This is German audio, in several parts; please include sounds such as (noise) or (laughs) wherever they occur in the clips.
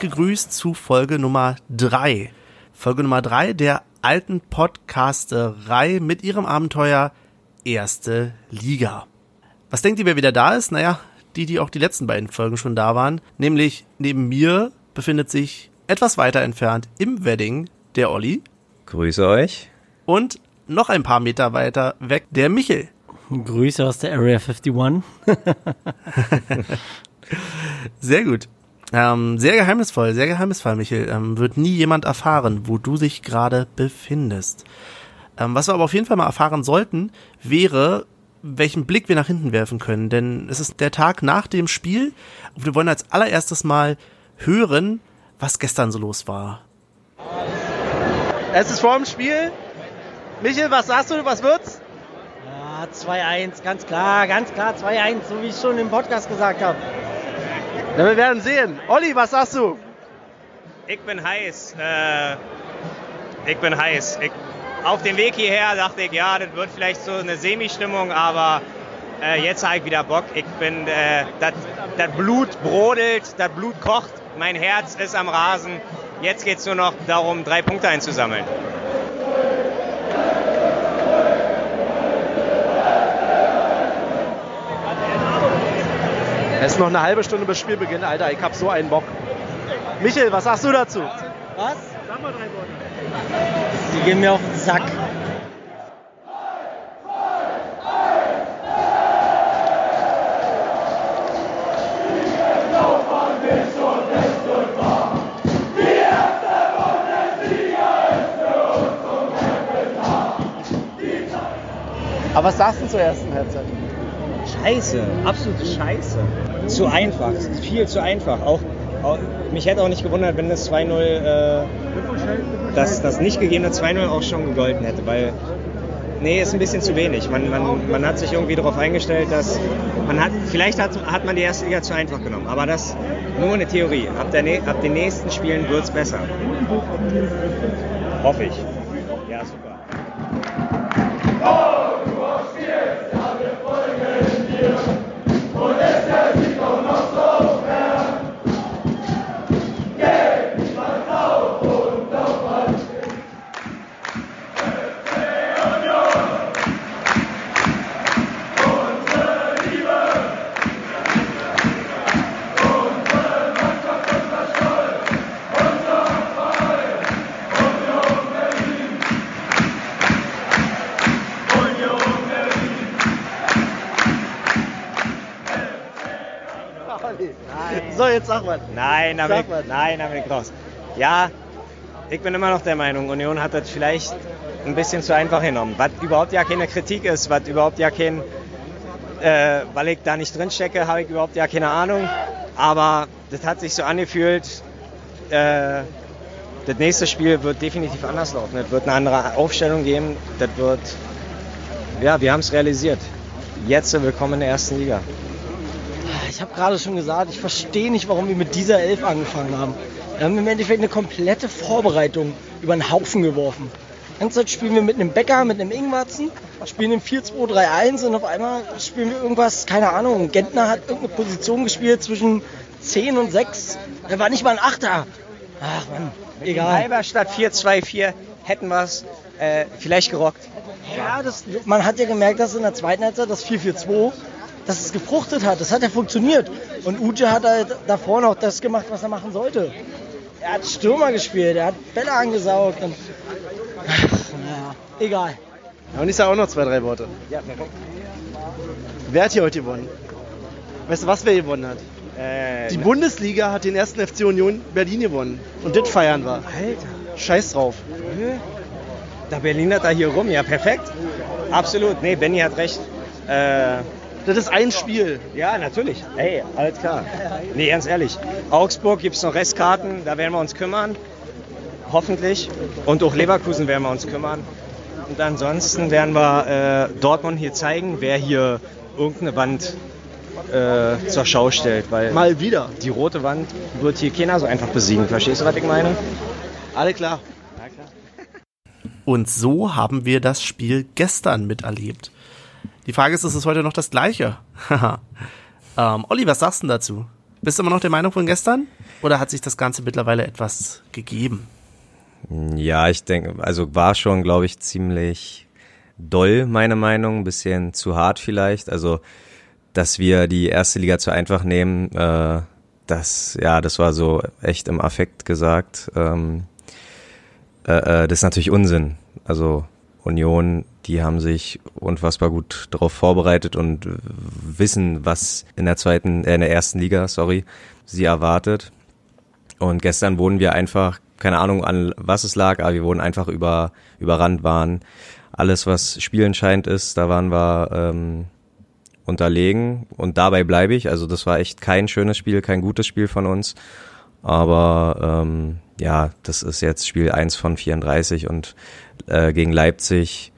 Gegrüßt zu Folge Nummer drei. Folge Nummer drei der alten Podcasterei mit ihrem Abenteuer Erste Liga. Was denkt ihr, wer wieder da ist? Naja, die, die auch die letzten beiden Folgen schon da waren. Nämlich neben mir befindet sich etwas weiter entfernt im Wedding der Olli. Grüße euch. Und noch ein paar Meter weiter weg der Michel. Grüße aus der Area 51. (laughs) (laughs) sehr gut. Ähm, sehr geheimnisvoll, sehr geheimnisvoll, Michel. Ähm, wird nie jemand erfahren, wo du dich gerade befindest. Ähm, was wir aber auf jeden Fall mal erfahren sollten, wäre, welchen Blick wir nach hinten werfen können. Denn es ist der Tag nach dem Spiel und wir wollen als allererstes mal hören, was gestern so los war. Es ist vor dem Spiel. Michel, was sagst du, was wird's? Ja, 2-1, ganz klar, ganz klar 2-1, so wie ich schon im Podcast gesagt habe. Ja, wir werden sehen. Olli, was sagst du? Ich bin heiß. Äh, ich bin heiß. Ich, auf dem Weg hierher dachte ich, ja, das wird vielleicht so eine Semi-Stimmung, aber äh, jetzt habe ich wieder Bock. Ich bin, äh, das Blut brodelt, das Blut kocht, mein Herz ist am Rasen. Jetzt geht es nur noch darum, drei Punkte einzusammeln. Es ist noch eine halbe Stunde bis Spielbeginn, Alter. Ich hab so einen Bock. Michel, was sagst du dazu? Was? Sag mal drei Worte. Die gehen mir auf den Sack. Aber was sagst du zur ersten Halbzeit? Scheiße, absolute Scheiße. Zu einfach, viel zu einfach. Auch, auch mich hätte auch nicht gewundert, wenn das 2-0, äh, das, das nicht gegebene 2-0 auch schon gegolten hätte, weil nee, ist ein bisschen zu wenig. Man, man, man hat sich irgendwie darauf eingestellt, dass man hat, vielleicht hat, hat man die erste Liga zu einfach genommen, aber das nur eine Theorie. Ab, der, ab den nächsten Spielen wird es besser. Hoffe ich. So, jetzt sag mal. Nein, nein, Dominik Kraus. Ja, ich bin immer noch der Meinung, Union hat das vielleicht ein bisschen zu einfach genommen. Was überhaupt ja keine Kritik ist, was überhaupt ja kein, äh, weil ich da nicht drin stecke, habe ich überhaupt ja keine Ahnung. Aber das hat sich so angefühlt, äh, das nächste Spiel wird definitiv anders laufen. Es wird eine andere Aufstellung geben. Das wird, ja, wir haben es realisiert. Jetzt willkommen in der ersten Liga. Ich habe gerade schon gesagt, ich verstehe nicht, warum wir mit dieser Elf angefangen haben. Wir haben im Endeffekt eine komplette Vorbereitung über den Haufen geworfen. Ganze Zeit spielen wir mit einem Bäcker, mit einem Ingwarzen, spielen im 4-2-3-1 und auf einmal spielen wir irgendwas, keine Ahnung. Gentner hat irgendeine Position gespielt zwischen 10 und 6. Er war nicht mal ein Achter. Ach man, egal. Halberstadt 4-2-4 hätten wir es äh, vielleicht gerockt. Ja, das, man hat ja gemerkt, dass in der zweiten Halbzeit das 4-4-2 dass es gefruchtet hat. Das hat ja funktioniert. Und Uche hat halt davor noch das gemacht, was er machen sollte. Er hat Stürmer gespielt, er hat Bälle angesaugt und. Ach, naja, egal. Ja, und ich sage auch noch zwei, drei Worte. Ja, perfekt. Wer hat hier heute gewonnen? Weißt du, was wer gewonnen hat? Äh, Die Bundesliga hat den ersten FC Union Berlin gewonnen. Und das feiern wir. Alter, Scheiß drauf. der Berliner da hier rum, ja perfekt. Absolut, nee, Benny hat recht. Äh, Das ist ein Spiel. ja, natürlich. Ey, alles klar. Nee, ganz ehrlich. Augsburg gibt es noch Restkarten, da werden wir uns kümmern. Hoffentlich. Und auch Leverkusen werden wir uns kümmern. Und ansonsten werden wir äh, Dortmund hier zeigen, wer hier irgendeine Wand äh, zur Schau stellt. Weil Mal wieder. die rote Wand wird hier keiner so einfach besiegen. Verstehst du, was ich meine? Alle klar. Und so haben wir das Spiel gestern miterlebt. Die Frage ist, ist es heute noch das gleiche? (laughs) ähm, Olli, was sagst du dazu? Bist du immer noch der Meinung von gestern? oder hat sich das Ganze mittlerweile etwas gegeben? Ja, ich denke, also war schon, glaube ich, ziemlich doll, meine Meinung, ein bisschen zu hart vielleicht. Also, dass wir die erste Liga zu einfach nehmen, äh, das, ja, das war so echt im Affekt gesagt. Ähm, äh, äh, das ist natürlich Unsinn. Also Union, die haben sich unfassbar gut darauf vorbereitet und wissen, was in der zweiten, äh, in der ersten Liga, sorry, sie erwartet. Und gestern wurden wir einfach, keine Ahnung an was es lag, aber wir wurden einfach über, überrannt waren. Alles, was spielentscheidend ist, da waren wir ähm, unterlegen und dabei bleibe ich. Also das war echt kein schönes Spiel, kein gutes Spiel von uns. Aber ähm, ja, das ist jetzt Spiel 1 von 34 und äh, gegen Leipzig.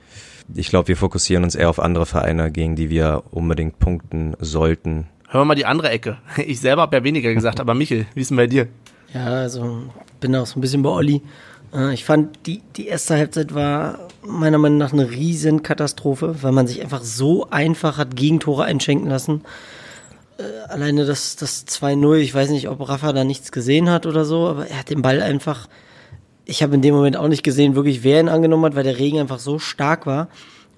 Ich glaube, wir fokussieren uns eher auf andere Vereine, gegen die wir unbedingt punkten sollten. Hören wir mal die andere Ecke. (laughs) Ich selber habe ja weniger gesagt, aber Michel, wie ist denn bei dir? Ja, also bin auch so ein bisschen bei Olli. Äh, ich fand, die, die erste Halbzeit war meiner Meinung nach eine riesen Katastrophe, weil man sich einfach so einfach hat Gegentore einschenken lassen. Äh, alleine das, das 2-0, ich weiß nicht, ob Rafa da nichts gesehen hat oder so, aber er hat den Ball einfach, ich habe in dem Moment auch nicht gesehen, wirklich wer ihn angenommen hat, weil der Regen einfach so stark war.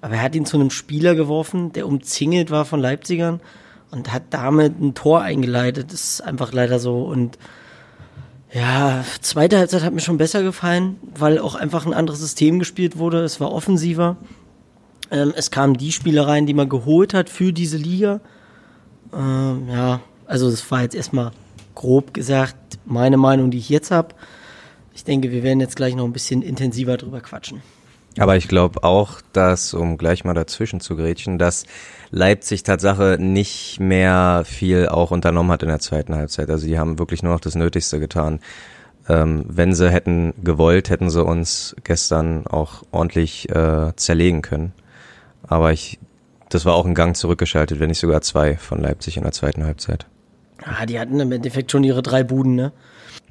Aber er hat ihn zu einem Spieler geworfen, der umzingelt war von Leipzigern und hat damit ein Tor eingeleitet. Das ist einfach leider so. Und ja, zweite Halbzeit hat mir schon besser gefallen, weil auch einfach ein anderes System gespielt wurde. Es war offensiver. Ähm, es kamen die Spieler rein, die man geholt hat für diese Liga. Ähm, ja, also das war jetzt erstmal grob gesagt meine Meinung, die ich jetzt habe. Ich denke, wir werden jetzt gleich noch ein bisschen intensiver drüber quatschen. Aber ich glaube auch, dass, um gleich mal dazwischen zu grätschen, dass Leipzig Tatsache nicht mehr viel auch unternommen hat in der zweiten Halbzeit. Also die haben wirklich nur noch das Nötigste getan. Ähm, wenn sie hätten gewollt, hätten sie uns gestern auch ordentlich äh, zerlegen können. Aber ich, das war auch ein Gang zurückgeschaltet, wenn nicht sogar zwei von Leipzig in der zweiten Halbzeit. Ah, die hatten im Endeffekt schon ihre drei Buden, ne?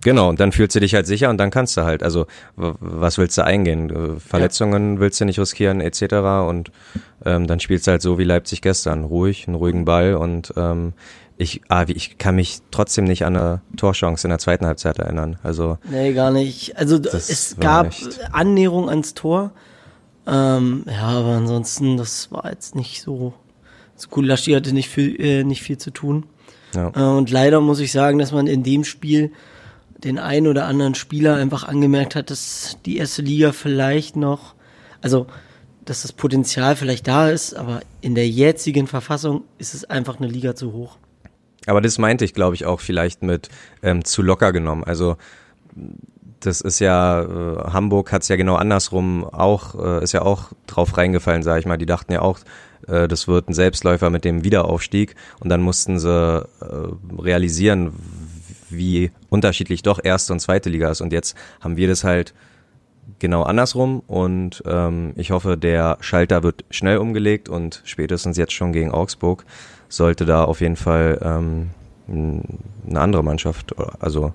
Genau, und dann fühlst du dich halt sicher und dann kannst du halt, also was willst du eingehen? Äh, Verletzungen ja. willst du nicht riskieren, etc. Und ähm, dann spielst du halt so wie Leipzig gestern, ruhig, einen ruhigen Ball und ähm, ich, ah, ich kann mich trotzdem nicht an eine Torchance in der zweiten Halbzeit erinnern. Also nee, gar nicht. Also es gab echt. Annäherung ans Tor. Ähm, ja, aber ansonsten, das war jetzt nicht so. so cool. Laschi hatte nicht viel, äh, nicht viel zu tun. Ja. Äh, und leider muss ich sagen, dass man in dem Spiel den einen oder anderen Spieler einfach angemerkt hat, dass die erste Liga vielleicht noch, also dass das Potenzial vielleicht da ist, aber in der jetzigen Verfassung ist es einfach eine Liga zu hoch. Aber das meinte ich, glaube ich, auch vielleicht mit ähm, zu locker genommen. Also das ist ja, äh, Hamburg hat es ja genau andersrum auch, äh, ist ja auch drauf reingefallen, sage ich mal. Die dachten ja auch, äh, das wird ein Selbstläufer mit dem Wiederaufstieg und dann mussten sie äh, realisieren, wie unterschiedlich doch erste und zweite Liga ist. Und jetzt haben wir das halt genau andersrum und ähm, ich hoffe, der Schalter wird schnell umgelegt und spätestens jetzt schon gegen Augsburg sollte da auf jeden Fall ähm, eine andere Mannschaft, also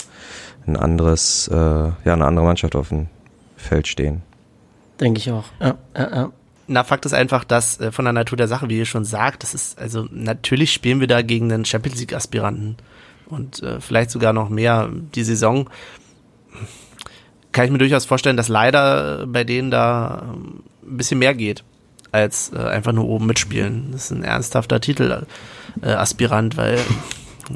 ein anderes, äh, ja, eine andere Mannschaft auf dem Feld stehen. Denke ich auch. Ja, ja, ja. Na, Fakt ist einfach, dass äh, von der Natur der Sache, wie ihr schon sagt, das ist, also natürlich spielen wir da gegen den Champions League Aspiranten und äh, vielleicht sogar noch mehr die Saison. Kann ich mir durchaus vorstellen, dass leider bei denen da ähm, ein bisschen mehr geht, als äh, einfach nur oben mitspielen. Das ist ein ernsthafter Titelaspirant, äh, weil,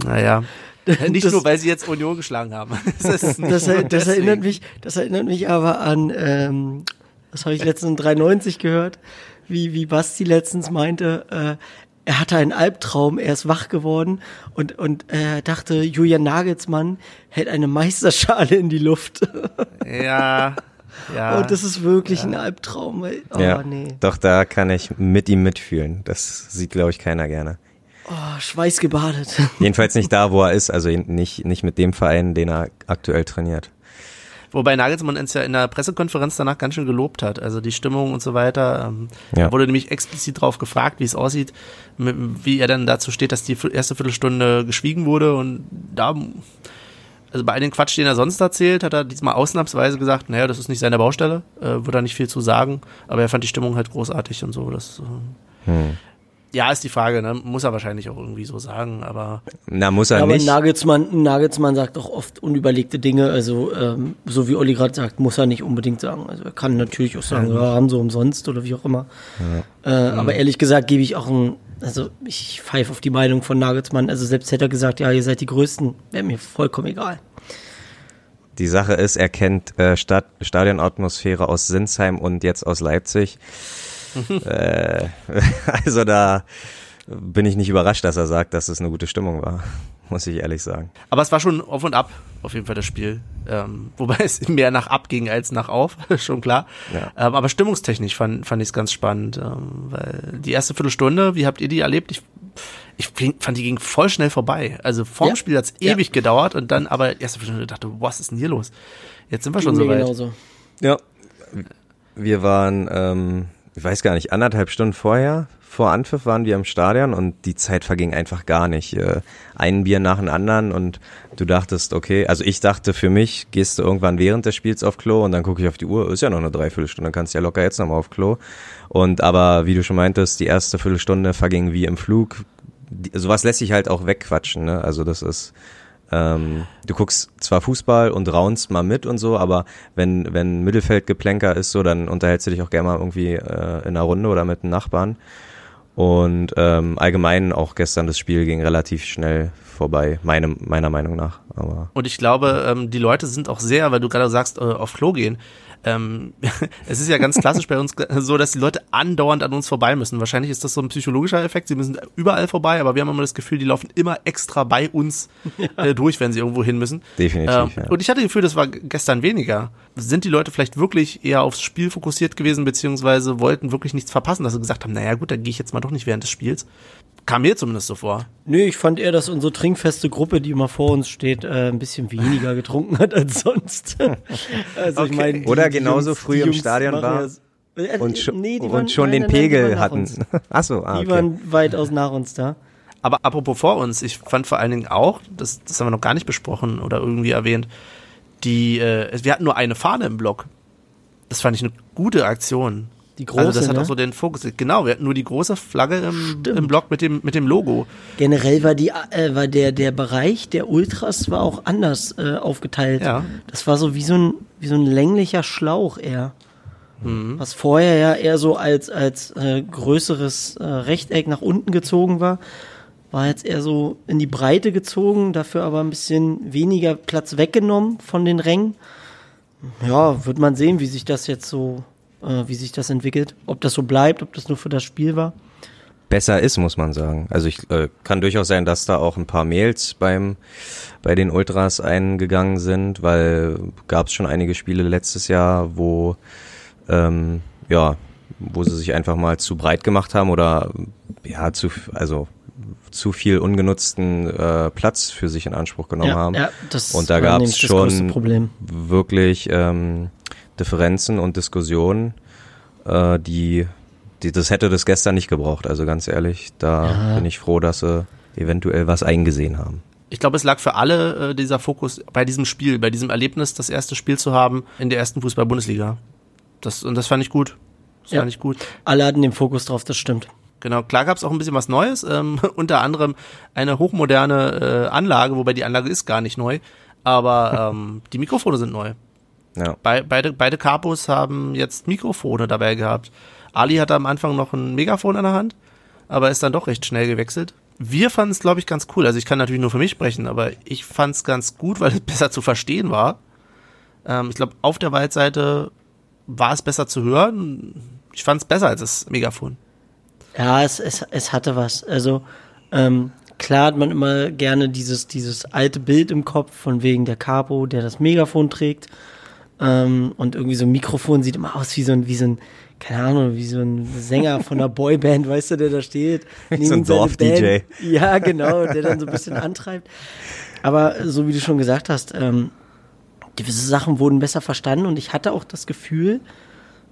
naja, (laughs) nicht das, nur, weil sie jetzt Union geschlagen haben. (laughs) das, das, das erinnert mich, das erinnert mich aber an, ähm, das habe ich letztens in 93 gehört, wie, wie Basti letztens meinte, äh, er hatte einen Albtraum, er ist wach geworden und, und er dachte, Julian Nagelsmann hält eine Meisterschale in die Luft. (laughs) Ja. Ja. Und das ist wirklich ja. ein Albtraum. Oh, ja, nee. Doch, da kann ich mit ihm mitfühlen. Das sieht, glaube ich, keiner gerne. Oh, schweißgebadet. Jedenfalls nicht da, wo er (laughs) ist, also nicht, nicht mit dem Verein, den er aktuell trainiert. Wobei Nagelsmann uns ja in der Pressekonferenz danach ganz schön gelobt hat. Also die Stimmung und so weiter. Ähm, ja. wurde nämlich explizit darauf gefragt, wie es aussieht, wie er dann dazu steht, dass die erste Viertelstunde geschwiegen wurde. Und da, also bei all den Quatsch, den er sonst erzählt, hat er diesmal ausnahmsweise gesagt, naja, das ist nicht seine Baustelle, äh, würde er nicht viel zu sagen. Aber er fand die Stimmung halt großartig und so. Das, äh, hm. Ja, ist die Frage, ne? Muss er wahrscheinlich auch irgendwie so sagen, aber. Na, muss er Ja, aber nicht. Nagelsmann, Nagelsmann sagt auch oft unüberlegte Dinge. Also, ähm, so wie Olli gerade sagt, muss er nicht unbedingt sagen. Also, er kann natürlich auch sagen, ja, haben sie umsonst oder wie auch immer. Äh, Aber ehrlich gesagt gebe ich auch ein, also ich pfeife auf die Meinung von Nagelsmann. Also, selbst hätte er gesagt, ja, ihr seid die Größten, wäre mir vollkommen egal. Die Sache ist, er kennt äh, Stadt, Stadionatmosphäre aus Sinsheim und jetzt aus Leipzig. (laughs) äh, (laughs) also da bin ich nicht überrascht, dass er sagt, dass es eine gute Stimmung war, (laughs) muss ich ehrlich sagen. Aber es war schon auf und ab, auf jeden Fall das Spiel. Ähm, wobei es mehr nach ab ging als nach auf, schon klar. Ja. Ähm, aber stimmungstechnisch fand, fand ich es ganz spannend, ähm, weil die erste Viertelstunde, wie habt ihr die erlebt? Ich, ich fand, die ging voll schnell vorbei. Also vorm Ja. Spiel hat's Ja. ewig gedauert und dann aber erste Viertelstunde dachte, was ist denn hier los? Jetzt sind wir schon so weit. genauso. Ja. Wir waren, ähm, ich weiß gar nicht, anderthalb Stunden vorher, vor Anpfiff waren wir im Stadion und die Zeit verging einfach gar nicht. Äh, ein Bier nach dem anderen und du dachtest, okay, also ich dachte für mich, gehst du irgendwann während des Spiels auf Klo und dann gucke ich auf die Uhr, ist ja noch eine Dreiviertelstunde, kannst ja locker jetzt nochmal auf Klo. Und aber, wie du schon meintest, die erste Viertelstunde verging wie im Flug. Sowas lässt sich halt auch wegquatschen, ne? Also das ist, ähm, du guckst zwar Fußball und raunst mal mit und so, aber wenn, wenn Mittelfeldgeplänker ist so, dann unterhältst du dich auch gerne mal irgendwie äh, in einer Runde oder mit einem Nachbarn. Und ähm, allgemein auch gestern das Spiel ging relativ schnell vorbei, meine, meiner Meinung nach. Aber Und ich glaube, ähm, die Leute sind auch sehr, weil du gerade sagst, äh, auf Klo gehen. Ähm, (laughs) es ist ja ganz klassisch bei uns (laughs) so, dass die Leute andauernd an uns vorbei müssen. Wahrscheinlich ist das so ein psychologischer Effekt. Sie müssen überall vorbei, aber wir haben immer das Gefühl, die laufen immer extra bei uns (laughs) äh, durch, wenn sie irgendwo hin müssen. Definitiv, Ähm, ja. Und ich hatte das Gefühl, das war gestern weniger. Sind die Leute vielleicht wirklich eher aufs Spiel fokussiert gewesen, beziehungsweise wollten wirklich nichts verpassen, dass sie gesagt haben, naja gut, dann gehe ich jetzt mal doch nicht während des Spiels. Kam mir zumindest so vor. Nö, ich fand eher, dass unsere trinkfeste Gruppe, die immer vor uns steht, äh, ein bisschen weniger (laughs) getrunken hat als sonst. also ich Okay. meine, die- Oder die genauso Jungs- früh im Stadion war ja so- Äh, und, scho nee, und waren- schon nein, den nein, Pegel hatten. uns. (laughs) Ach so, ah, Die okay. waren weitaus nach uns da. Aber apropos vor uns, ich fand vor allen Dingen auch, das, das haben wir noch gar nicht besprochen oder irgendwie erwähnt, die, äh, wir hatten nur eine Fahne im Block. Das fand ich eine gute Aktion. Die große, also das hat ne? auch so den Fokus. Genau, wir hatten nur die große Flagge im, im Block mit dem, mit dem Logo. Generell war die, äh, war der, der Bereich der Ultras war auch anders äh, aufgeteilt. Ja. Das war so wie so ein, wie so ein länglicher Schlauch eher. Mhm. Was vorher ja eher so als, als äh, größeres äh, Rechteck nach unten gezogen war, war jetzt eher so in die Breite gezogen, dafür aber ein bisschen weniger Platz weggenommen von den Rängen. Ja, wird man sehen, wie sich das jetzt so, äh, wie sich das entwickelt. Ob das so bleibt, ob das nur für das Spiel war. besser ist, muss man sagen. Also ich äh, kann durchaus sein, dass da auch ein paar Mails beim bei den Ultras eingegangen sind, weil gab es schon einige Spiele letztes Jahr, wo ähm, ja, wo sie sich einfach mal zu breit gemacht haben oder ja zu also zu viel ungenutzten äh, Platz für sich in Anspruch genommen ja, haben. ja, das Und da gab es schon Problem. wirklich ähm, Differenzen und Diskussionen, äh, die, die das hätte das gestern nicht gebraucht. Also ganz ehrlich, da Ja. bin ich froh, dass sie eventuell was eingesehen haben. Ich glaube, es lag für alle äh, dieser Fokus bei diesem Spiel, bei diesem Erlebnis, das erste Spiel zu haben in der ersten Fußball-Bundesliga. Das, und das fand ich gut. Das Ja. fand ich gut. Alle hatten den Fokus drauf, das stimmt. Genau, klar gab es auch ein bisschen was Neues, ähm, (laughs) unter anderem eine hochmoderne äh, Anlage, wobei die Anlage ist gar nicht neu, aber ähm, die Mikrofone sind neu. Ja. Be beide, beide Capos haben jetzt Mikrofone dabei gehabt. Ali hatte am Anfang noch ein Megafon an der Hand, aber ist dann doch recht schnell gewechselt. Wir fanden es, glaube ich, ganz cool. Also ich kann natürlich nur für mich sprechen, aber ich fand es ganz gut, weil es (laughs) besser zu verstehen war. Ähm, ich glaube, auf der Waldseite war es besser zu hören. Ich fand es besser als das Megafon. Ja, es, es, es hatte was. Also, ähm, klar hat man immer gerne dieses, dieses alte Bild im Kopf von wegen der Capo, der das Megafon trägt. Ähm, und irgendwie so ein Mikrofon sieht immer aus wie so ein, wie so ein, keine Ahnung, wie so ein Sänger von einer Boyband, weißt du, der da steht. neben (laughs) So ein Dorf-DJ. Ja, genau, der dann so ein bisschen antreibt. Aber so wie du schon gesagt hast, ähm, gewisse Sachen wurden besser verstanden und ich hatte auch das Gefühl,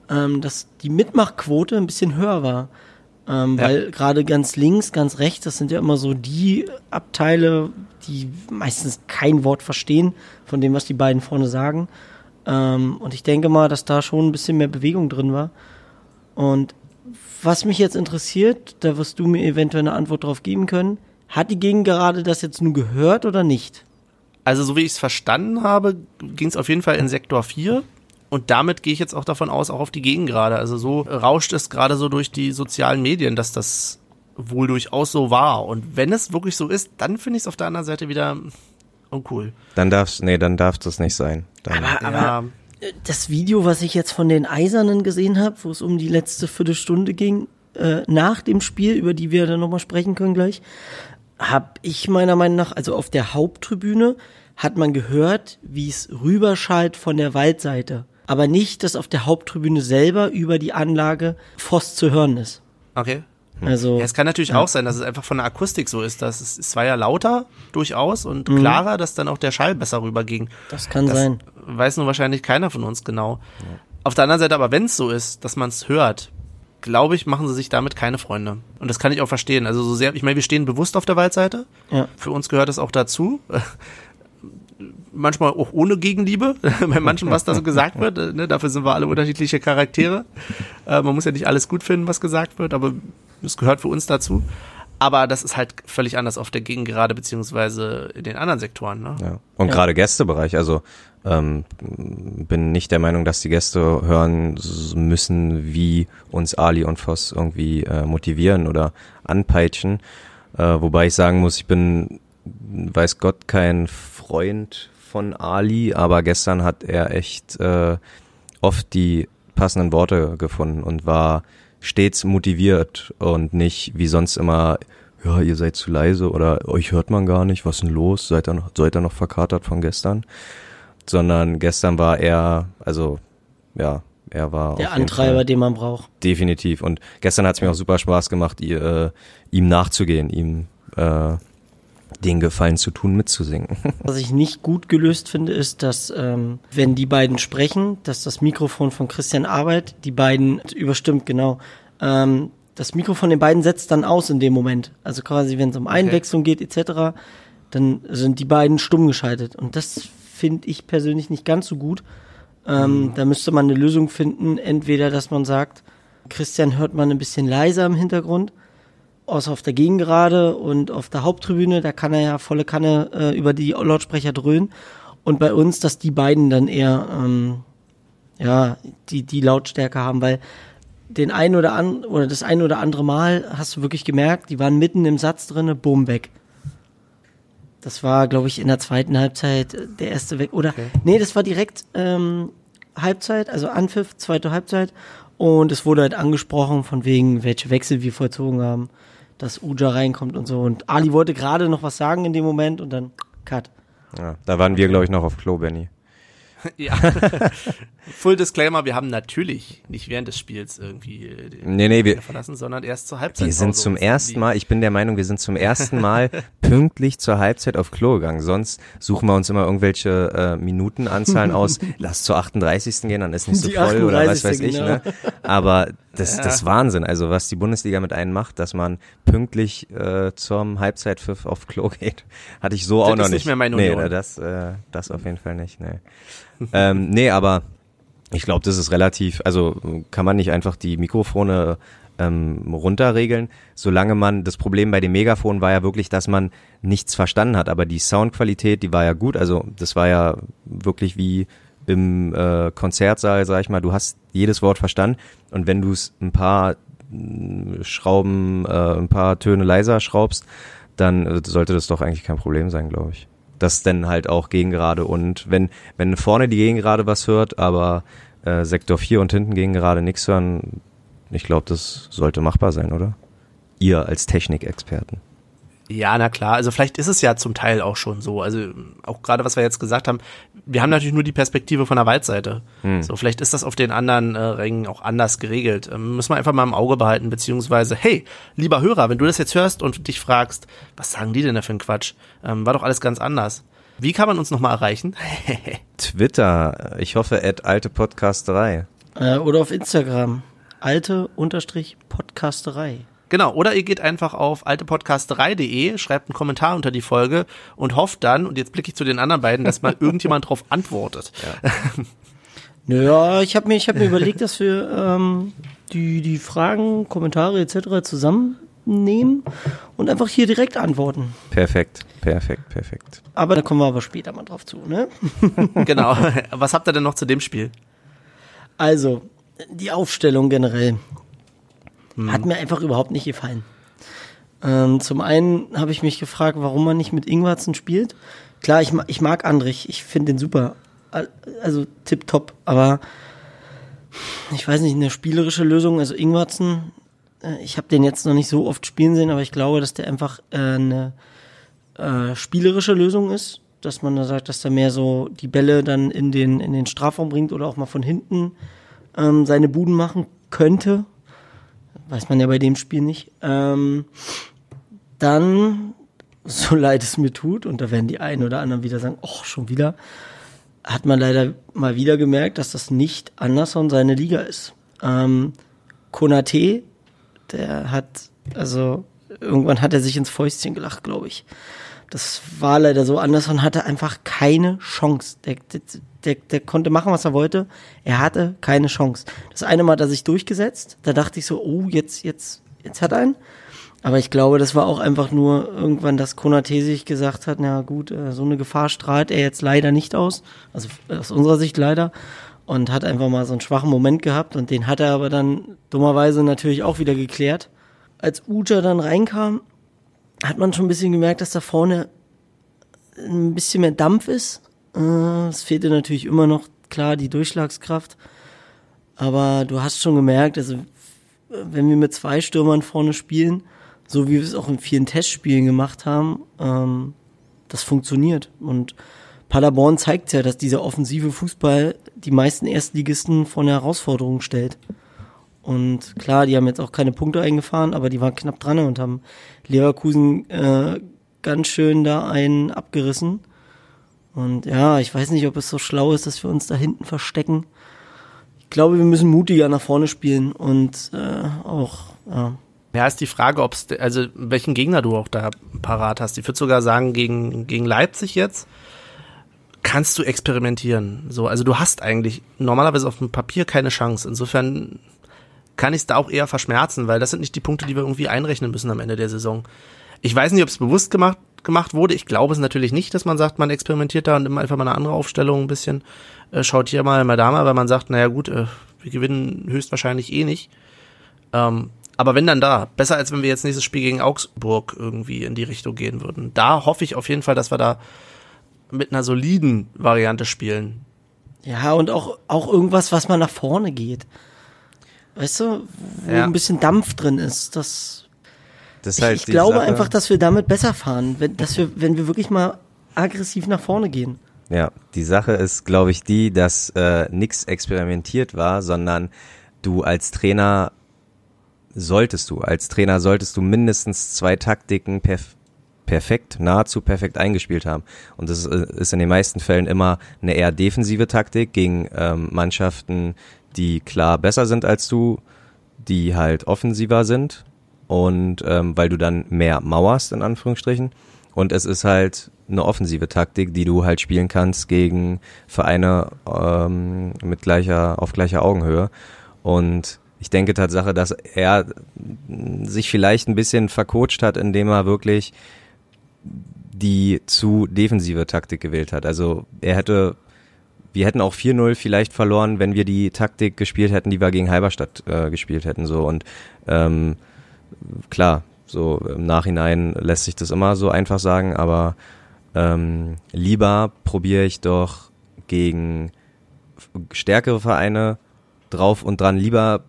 ähm, dass die Mitmachquote ein bisschen höher war. Ähm, Ja. Weil gerade ganz links, ganz rechts, das sind ja immer so die Abteile, die meistens kein Wort verstehen von dem, was die beiden vorne sagen. Ähm, und ich denke mal, dass da schon ein bisschen mehr Bewegung drin war. Und was mich jetzt interessiert, da wirst du mir eventuell eine Antwort drauf geben können. Hat die Gegengerade das jetzt nur gehört oder nicht? Also so wie ich es verstanden habe, ging es auf jeden Fall in Sektor 4. Und damit gehe ich jetzt auch davon aus, auch auf die Gegengrade. Also so rauscht es gerade so durch die sozialen Medien, dass das wohl durchaus so war. Und wenn es wirklich so ist, dann finde ich es auf der anderen Seite wieder uncool. Dann darf's, nee, dann darf das nicht sein. Dann, Aber, aber Ja, das Video, was ich jetzt von den Eisernen gesehen habe, wo es um die letzte Viertelstunde ging, äh, nach dem Spiel, über die wir dann nochmal sprechen können gleich, habe ich meiner Meinung nach, also auf der Haupttribüne, hat man gehört, wie es rüberschallt von der Waldseite. Aber nicht, dass auf der Haupttribüne selber über die Anlage Voss zu hören ist. okay. Also, Ja, es kann natürlich auch sein, dass es einfach von der Akustik so ist, dass es, es war ja lauter durchaus und klarer, dass dann auch der Schall besser rüberging. das kann Das sein. weiß nur wahrscheinlich keiner von uns genau. Auf der anderen Seite aber, wenn es so ist, dass man es hört, glaube ich, machen sie sich damit keine Freunde. Und das kann ich auch verstehen. Also so sehr, ich meine, wir stehen bewusst auf der Waldseite. Ja. Für uns gehört es auch dazu. Manchmal auch ohne Gegenliebe, (laughs) bei manchen, was da so gesagt wird. Ne? Dafür sind wir alle unterschiedliche Charaktere. Äh, man muss ja nicht alles gut finden, was gesagt wird, aber es gehört für uns dazu. Aber das ist halt völlig anders auf der Gegengerade beziehungsweise in den anderen Sektoren. Ne? Ja. Und Ja. gerade Gästebereich, also ähm, bin nicht der Meinung, dass die Gäste hören müssen, wie uns Ali und Voss irgendwie äh, motivieren oder anpeitschen. Äh, wobei ich sagen muss, ich bin, weiß Gott, kein Freund von Ali, aber gestern hat er echt äh, oft die passenden Worte gefunden und war stets motiviert und nicht wie sonst immer, ja, ihr seid zu leise oder euch hört man gar nicht, was ist denn los? Seid ihr noch, seid ihr noch verkatert von gestern? Sondern gestern war er, also ja, er war Der Antreiber, Fall den man braucht. definitiv. Und gestern hat es mir auch super Spaß gemacht, ihr, äh, ihm nachzugehen, ihm äh, den Gefallen zu tun, mitzusingen. (laughs) Was ich nicht gut gelöst finde, ist, dass ähm, wenn die beiden sprechen, dass das Mikrofon von Christian Arbeit die beiden überstimmt, genau. Ähm, das Mikrofon den beiden setzt dann aus in dem Moment. Also quasi, wenn es um Einwechslung geht etc., dann sind die beiden stumm geschaltet. Und das finde ich persönlich nicht ganz so gut. Ähm, Da müsste man eine Lösung finden. Entweder, dass man sagt, Christian hört man ein bisschen leiser im Hintergrund, außer auf der Gegengerade und auf der Haupttribüne, da kann er ja volle Kanne äh, über die Lautsprecher dröhnen. Und bei uns, dass die beiden dann eher ähm, ja die die Lautstärke haben, weil den ein oder an oder das ein oder andere Mal hast du wirklich gemerkt, die waren mitten im Satz drinne, bumm weg. Das war, glaube ich, in der zweiten Halbzeit äh, der erste weg. Oder nee, das war direkt ähm, Halbzeit, also Anpfiff, zweite Halbzeit. Und es wurde halt angesprochen, von wegen, welche Wechsel wir vollzogen haben, dass Uja reinkommt und so. Und Ali wollte gerade noch was sagen in dem Moment und dann Cut. ja, da waren wir, glaube ich, noch auf Klo, Benny. (laughs) Ja. Full Disclaimer, wir haben natürlich nicht während des Spiels irgendwie äh, den Nee, nee, wir, verlassen, sondern erst zur Halbzeit. Wir sind zum ersten Mal, ich bin der Meinung, wir sind zum ersten Mal (laughs) pünktlich zur Halbzeit auf Klo gegangen. Sonst suchen wir uns immer irgendwelche äh, Minutenanzahlen aus. (laughs) Lass zur 38. gehen, dann ist nicht so Die voll oder was 38., weiß ich. genau. Ne? Aber das, das ist Wahnsinn. Also was die Bundesliga mit einem macht, dass man pünktlich äh, zum Halbzeitpfiff auf Klo geht, (laughs) hatte ich so Das auch noch ist nicht. nicht mehr meine nee, Union. das, äh, das auf jeden Fall nicht. Nee, (laughs) ähm, nee aber ich glaube, das ist relativ, also kann man nicht einfach die Mikrofone ähm, runterregeln, solange man, das Problem bei dem Megafon war ja wirklich, dass man nichts verstanden hat, aber die Soundqualität, die war ja gut, also das war ja wirklich wie im äh, Konzertsaal, sag ich mal, du hast jedes Wort verstanden und wenn du es ein paar mh, Schrauben, äh, ein paar Töne leiser schraubst, dann äh, sollte das doch eigentlich kein Problem sein, glaube ich. Das denn halt auch Gegengerade und wenn, wenn vorne die Gegengerade was hört, aber äh, Sektor 4 und hinten Gegengerade nichts hören, ich glaube, das sollte machbar sein, oder? Ihr als Technikexperten. Ja, na klar. Also vielleicht ist es ja zum Teil auch schon so. Also auch gerade, was wir jetzt gesagt haben, wir haben natürlich nur die Perspektive von der Waldseite. So, vielleicht ist das auf den anderen äh, Rängen auch anders geregelt. Ähm, müssen wir einfach mal im Auge behalten, beziehungsweise, hey, lieber Hörer, wenn du das jetzt hörst und dich fragst, was sagen die denn da für ein Quatsch? Ähm, war doch alles ganz anders. Wie kann man uns nochmal erreichen? (laughs) Twitter, ich hoffe, at alte Podcasterei. Äh, oder auf Instagram. Alte unterstrich Podcasterei. Genau, oder ihr geht einfach auf altepodcasterei.de, schreibt einen Kommentar unter die Folge und hofft dann, und jetzt blicke ich zu den anderen beiden, dass mal (laughs) irgendjemand drauf antwortet. Naja, (laughs) ich habe mir, ich hab mir überlegt, dass wir ähm, die, die Fragen, Kommentare etc. zusammennehmen und einfach hier direkt antworten. Perfekt, perfekt, perfekt. Aber da kommen wir aber später mal drauf zu, ne? (laughs) genau. Was habt ihr denn noch zu dem Spiel? Also, die Aufstellung generell hat mir einfach überhaupt nicht gefallen. Ähm, zum einen habe ich mich gefragt, warum man nicht mit Ingwarzen spielt. Klar, ich, ich mag Andrich, ich finde den super. Al- Also tipptopp, aber ich weiß nicht, eine spielerische Lösung, also Ingwarzen, äh, ich habe den jetzt noch nicht so oft spielen sehen, aber ich glaube, dass der einfach äh, eine äh, spielerische Lösung ist, dass man da sagt, dass der mehr so die Bälle dann in den, in den Strafraum bringt oder auch mal von hinten ähm, seine Buden machen könnte. Weiß man ja bei dem Spiel nicht. Ähm, dann, (laughs) so leid es mir tut, und da werden die einen oder anderen wieder sagen, oh, schon wieder, hat man leider mal wieder gemerkt, dass das nicht Anderson seine Liga ist. Ähm, Konate, der hat, also irgendwann hat er sich ins Fäustchen gelacht, glaube ich. Das war leider so. Anderson hatte einfach keine Chance. Der, der, der, der konnte machen, was er wollte. Er hatte keine Chance. Das eine Mal hat er sich durchgesetzt. Da dachte ich so, oh, jetzt, jetzt, jetzt hat er einen. Aber ich glaube, das war auch einfach nur irgendwann, dass Konate sich gesagt hat, na gut, äh, so eine Gefahr strahlt er jetzt leider nicht aus. Also aus unserer Sicht leider. Und hat einfach mal so einen schwachen Moment gehabt. Und den hat er aber dann dummerweise natürlich auch wieder geklärt. Als Uja dann reinkam, hat man schon ein bisschen gemerkt, dass da vorne ein bisschen mehr Dampf ist. Äh, Es fehlte natürlich immer noch, klar, die Durchschlagskraft. Aber du hast schon gemerkt, also wenn wir mit zwei Stürmern vorne spielen, so wie wir es auch in vielen Testspielen gemacht haben, ähm, das funktioniert. Und Paderborn zeigt ja, dass dieser offensive Fußball die meisten Erstligisten vor eine Herausforderung stellt. Und klar, die haben jetzt auch keine Punkte eingefahren, aber die waren knapp dran und haben Leverkusen äh, ganz schön da einen abgerissen. Und ja, ich weiß nicht, ob es so schlau ist, dass wir uns da hinten verstecken. Ich glaube, wir müssen mutiger nach vorne spielen und äh, auch, ja. Ja, ist die Frage, ob es, also welchen Gegner du auch da parat hast. Ich würde sogar sagen, gegen, gegen Leipzig jetzt kannst du experimentieren. So, also du hast eigentlich normalerweise auf dem Papier keine Chance. Insofern kann ich es da auch eher verschmerzen, weil das sind nicht die Punkte, die wir irgendwie einrechnen müssen am Ende der Saison. Ich weiß nicht, ob es bewusst gemacht, gemacht wurde. Ich glaube es natürlich nicht, dass man sagt, man experimentiert da und immer einfach mal eine andere Aufstellung ein bisschen, äh, schaut hier mal, mal da mal, weil man sagt, naja gut, äh, wir gewinnen höchstwahrscheinlich eh nicht. Ähm, aber wenn dann da, besser als wenn wir jetzt nächstes Spiel gegen Augsburg irgendwie in die Richtung gehen würden. Da hoffe ich auf jeden Fall, dass wir da mit einer soliden Variante spielen. Ja, und auch, auch irgendwas, was mal nach vorne geht. Weißt du, wo Ja. ein bisschen Dampf drin ist. Das, Das ist ich, halt ich glaube Sache. einfach, dass wir damit besser fahren, wenn, dass wir, wenn wir wirklich mal aggressiv nach vorne gehen. Ja, die Sache ist, glaube ich, die, dass äh, nix experimentiert war, sondern du als Trainer solltest du, als Trainer solltest du mindestens zwei Taktiken perf perfekt, nahezu perfekt eingespielt haben. Und das ist, äh, ist in den meisten Fällen immer eine eher defensive Taktik gegen ähm, Mannschaften, die klar besser sind als du, die halt offensiver sind und ähm, weil du dann mehr mauerst, in Anführungsstrichen. Und es ist halt eine offensive Taktik, die du halt spielen kannst gegen Vereine ähm, mit gleicher, auf gleicher Augenhöhe. Und ich denke Tatsache, dass er sich vielleicht ein bisschen vercoacht hat, indem er wirklich die zu defensive Taktik gewählt hat. Also er hätte, wir hätten auch 4-0 vielleicht verloren, wenn wir die Taktik gespielt hätten, die wir gegen Halberstadt äh, gespielt hätten. So und ähm, klar, so im Nachhinein lässt sich das immer so einfach sagen, aber ähm, lieber probiere ich doch gegen stärkere Vereine drauf und dran, lieber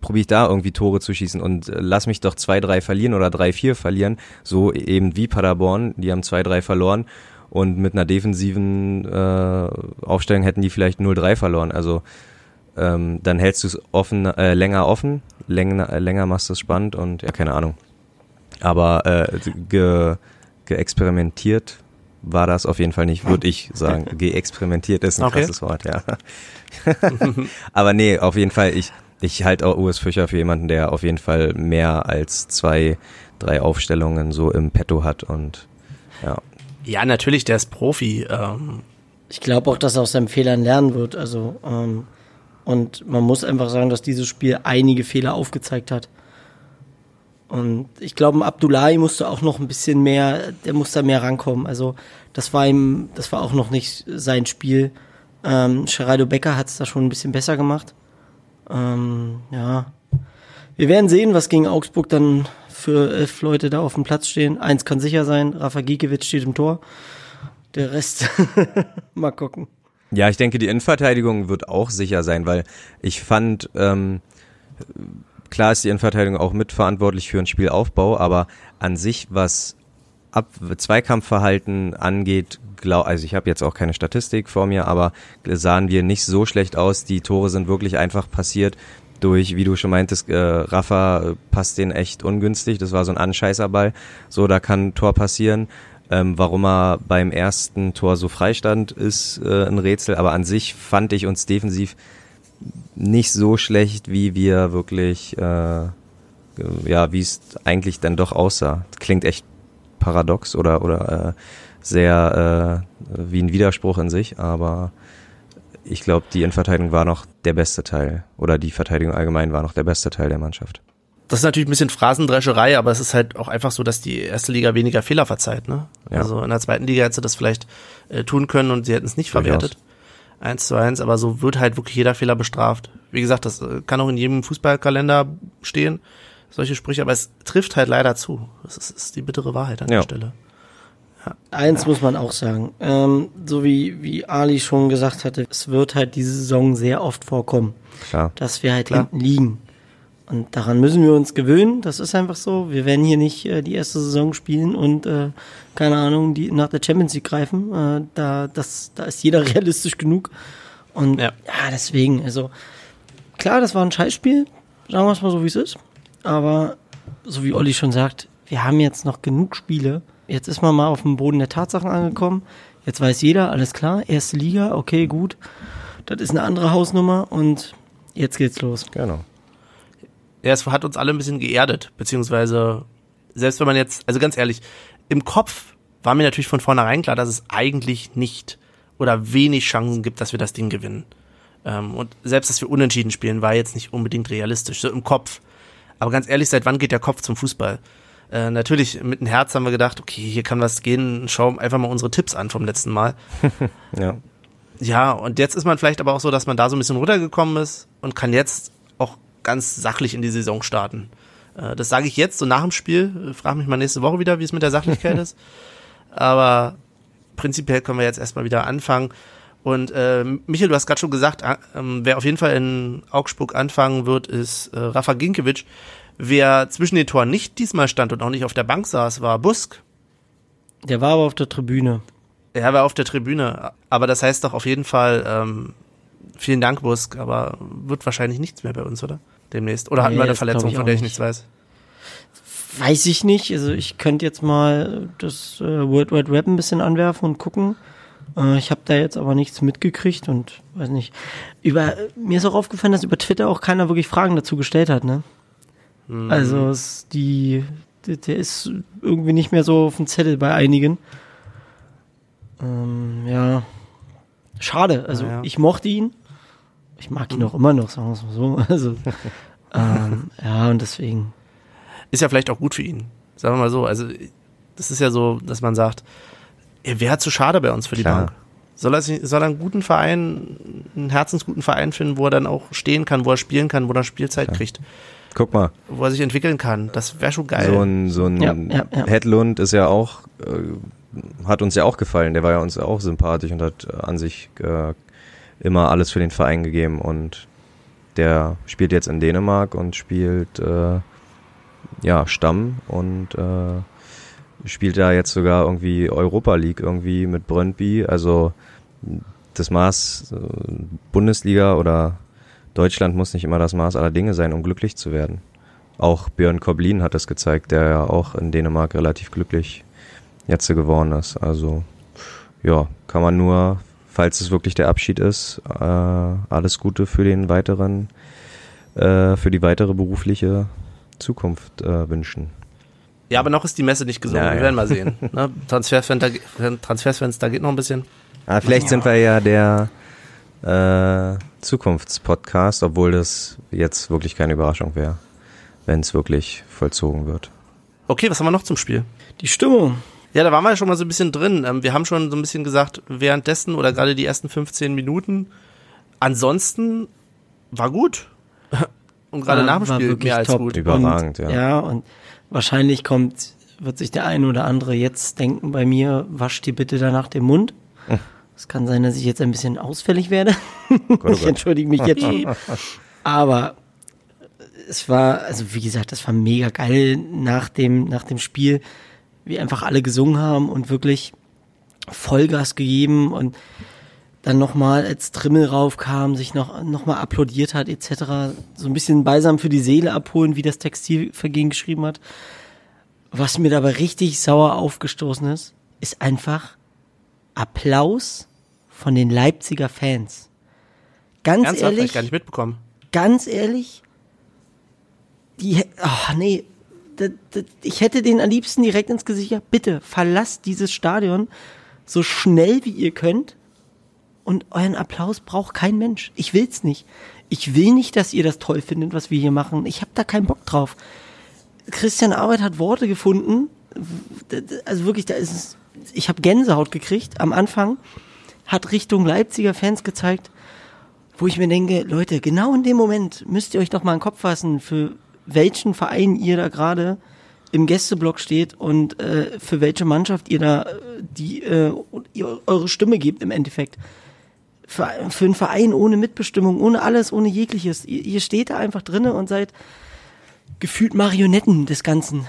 probiere ich da irgendwie Tore zu schießen und äh, lass mich doch 2-3 verlieren oder 3-4 verlieren, so eben wie Paderborn, die haben 2-3 verloren und mit einer defensiven äh, Aufstellung hätten die vielleicht 0-3 verloren. Also ähm, dann hältst du es offen, äh, länger offen, länger, äh, länger machst du es spannend und ja, keine Ahnung. Aber äh, ge, geexperimentiert war das auf jeden Fall nicht, würde ich sagen. (laughs) Geexperimentiert ist ein Okay. krasses Wort, ja. (laughs) Aber nee, auf jeden Fall, ich, ich halte auch Urs Fischer für jemanden, der auf jeden Fall mehr als zwei, drei Aufstellungen so im Petto hat und ja. Ja, natürlich, der ist Profi. Ähm, Ich glaube auch, dass er aus seinen Fehlern lernen wird. Also ähm, Und man muss einfach sagen, dass dieses Spiel einige Fehler aufgezeigt hat. Und ich glaube, Abdullahi musste auch noch ein bisschen mehr, der musste mehr rankommen. Also das war ihm, das war auch noch nicht sein Spiel. Ähm, Geraldo Becker hat es da schon ein bisschen besser gemacht. Ähm, ja. Wir werden sehen, was gegen Augsburg dann für elf Leute da auf dem Platz stehen. Eins kann sicher sein, Rafa Gikiewicz steht im Tor. Der Rest, (laughs) mal gucken. Ja, ich denke, die Innenverteidigung wird auch sicher sein, weil ich fand, ähm, klar ist die Innenverteidigung auch mitverantwortlich für den Spielaufbau, aber an sich, was Ab Zweikampfverhalten angeht, glaub, also ich habe jetzt auch keine Statistik vor mir, aber sahen wir nicht so schlecht aus. Die Tore sind wirklich einfach passiert durch, wie du schon meintest, äh, Rafa passt den echt ungünstig. Das war so ein Anscheißerball. So, da kann ein Tor passieren. Ähm, warum er beim ersten Tor so freistand, ist äh, ein Rätsel. Aber an sich fand ich uns defensiv nicht so schlecht, wie wir wirklich, äh, ja, wie es eigentlich dann doch aussah. Klingt echt paradox oder, oder äh, sehr äh, wie ein Widerspruch in sich, aber ich glaube, die Innenverteidigung war noch der beste Teil oder die Verteidigung allgemein war noch der beste Teil der Mannschaft. Das ist natürlich ein bisschen Phrasendrescherei, aber es ist halt auch einfach so, dass die erste Liga weniger Fehler verzeiht. Ne? Ja. Also in der zweiten Liga hätte sie das vielleicht äh, tun können und sie hätten es nicht verwertet. Eins zu eins, aber so wird halt wirklich jeder Fehler bestraft. Wie gesagt, das äh, kann auch in jedem Fußballkalender stehen, solche Sprüche, aber es trifft halt leider zu. Das ist, ist die bittere Wahrheit an ja. der Stelle. Ja. Eins muss man auch sagen, ähm, so wie, wie Ali schon gesagt hatte, es wird halt diese Saison sehr oft vorkommen, Klar. dass wir halt Klar. hinten liegen. Und daran müssen wir uns gewöhnen. Das ist einfach so. Wir werden hier nicht äh, die erste Saison spielen und äh, keine Ahnung, die nach der Champions League greifen. Äh, da, das, da ist jeder (laughs) realistisch genug. Und ja. ja, deswegen, also klar, das war ein Scheißspiel. Sagen wir es mal so, wie es ist. Aber so wie Olli schon sagt, wir haben jetzt noch genug Spiele. Jetzt ist man mal auf dem Boden der Tatsachen angekommen. Jetzt weiß jeder, alles klar, erste Liga, okay, gut. Das ist eine andere Hausnummer und jetzt geht's los. Genau. Ja, es hat uns alle ein bisschen geerdet, beziehungsweise selbst wenn man jetzt, also ganz ehrlich, im Kopf war mir natürlich von vornherein klar, dass es eigentlich nicht oder wenig Chancen gibt, dass wir das Ding gewinnen. Ähm, und selbst, dass wir unentschieden spielen, war jetzt nicht unbedingt realistisch, so im Kopf. Aber ganz ehrlich, seit wann geht der Kopf zum Fußball? Äh, natürlich, mit dem Herz haben wir gedacht, okay, hier kann was gehen, schau einfach mal unsere Tipps an vom letzten Mal. (laughs) ja. Ja, und jetzt ist man vielleicht aber auch so, dass man da so ein bisschen runtergekommen ist und kann jetzt ganz sachlich in die Saison starten. Äh, das sage ich jetzt, so nach dem Spiel. Frag mich mal nächste Woche wieder, wie es mit der Sachlichkeit (laughs) ist. Aber prinzipiell können wir jetzt erstmal wieder anfangen. Und äh, Michael, du hast gerade schon gesagt, äh, wer auf jeden Fall in Augsburg anfangen wird, ist äh, Rafa Ginkiewicz. Wer zwischen den Toren nicht diesmal stand und auch nicht auf der Bank saß, war Busk. Der war aber auf der Tribüne. Er war auf der Tribüne, aber das heißt doch auf jeden Fall, ähm, vielen Dank, Busk, aber wird wahrscheinlich nichts mehr bei uns, oder? Demnächst. Oder hatten nee, wir eine Verletzung, von der ich nichts weiß? Weiß ich nicht. Also ich könnte jetzt mal das äh, World Wide Web ein bisschen anwerfen und gucken. Äh, ich habe da jetzt aber nichts mitgekriegt und weiß nicht. Über mir ist auch aufgefallen, dass über Twitter auch keiner wirklich Fragen dazu gestellt hat, ne? Mhm. Also es, die, der ist irgendwie nicht mehr so auf dem Zettel bei einigen. Ähm, ja, schade. Also ja, ja. ich mochte ihn. Ich mag ihn auch immer noch, sagen wir es mal so. (laughs) Also ähm, ja und deswegen ist ja vielleicht auch gut für ihn. Sagen wir mal so. Also das ist ja so, dass man sagt, er wäre zu schade bei uns für die Klar. Bank. Soll er, soll er einen guten Verein, einen herzensguten Verein finden, wo er dann auch stehen kann, wo er spielen kann, wo er Spielzeit Klar. kriegt. Guck mal. Wo er sich entwickeln kann. Das wäre schon geil. So ein, so ein ja, ja, ja. Hedlund ist ja auch, äh, hat uns ja auch gefallen. Der war ja uns auch sympathisch und hat äh, an sich äh, immer alles für den Verein gegeben. Und der spielt jetzt in Dänemark und spielt äh, ja Stamm und äh, spielt da jetzt sogar irgendwie Europa League irgendwie mit Brøndby. Also das Maß äh, Bundesliga oder Deutschland muss nicht immer das Maß aller Dinge sein, um glücklich zu werden. Auch Björn Koblin hat das gezeigt, der ja auch in Dänemark relativ glücklich jetzt geworden ist. Also ja, kann man nur, falls es wirklich der Abschied ist, äh, alles Gute für den weiteren, äh, für die weitere berufliche Zukunft äh, wünschen. Ja, aber noch ist die Messe nicht gesungen. Ja, Wir werden mal sehen. (laughs) Ne? Transferfans, da geht noch ein bisschen. Ah, vielleicht ja. sind wir ja der äh, Zukunftspodcast, obwohl das jetzt wirklich keine Überraschung wäre, wenn es wirklich vollzogen wird. Okay, was haben wir noch zum Spiel? Die Stimmung. Ja, da waren wir ja schon mal so ein bisschen drin. Ähm, wir haben schon so ein bisschen gesagt, währenddessen oder gerade die ersten 15 Minuten. Ansonsten war gut. Und gerade War- nach dem war Spiel wirklich mehr als top. gut. Überragend, ja. Ja, und wahrscheinlich kommt, wird sich der eine oder andere jetzt denken bei mir, wasch dir bitte danach den Mund. (laughs) Es kann sein, dass ich jetzt ein bisschen ausfällig werde. oh (laughs) ich entschuldige mich jetzt schon. (laughs) Aber es war, also wie gesagt, das war mega geil nach dem, nach dem Spiel, wie einfach alle gesungen haben und wirklich Vollgas gegeben und dann nochmal, als Trimmel raufkam, sich noch, noch mal applaudiert hat, etc. So ein bisschen beisam für die Seele abholen, wie das Textilvergehen geschrieben hat. Was mir dabei richtig sauer aufgestoßen ist, ist einfach Applaus von den Leipziger Fans. Ganz Ernsthaft, ehrlich, gar nicht mitbekommen. ganz ehrlich, die, ach nee, ich hätte den am liebsten direkt ins Gesicht, ja, bitte verlasst dieses Stadion so schnell wie ihr könnt und euren Applaus braucht kein Mensch. Ich will's nicht. Ich will nicht, dass ihr das toll findet, was wir hier machen. Ich habe da keinen Bock drauf. Christian Arbeit hat Worte gefunden, also wirklich, da ist es, ich habe Gänsehaut gekriegt am Anfang, hat Richtung Leipziger Fans gezeigt, wo ich mir denke, Leute, genau in dem Moment müsst ihr euch doch mal einen Kopf fassen, für welchen Verein ihr da gerade im Gästeblock steht und äh, für welche Mannschaft ihr da die äh, eure Stimme gebt im Endeffekt. Für, für einen Verein ohne Mitbestimmung, ohne alles, ohne jegliches. Ihr, ihr steht da einfach drinne und seid gefühlt Marionetten des Ganzen.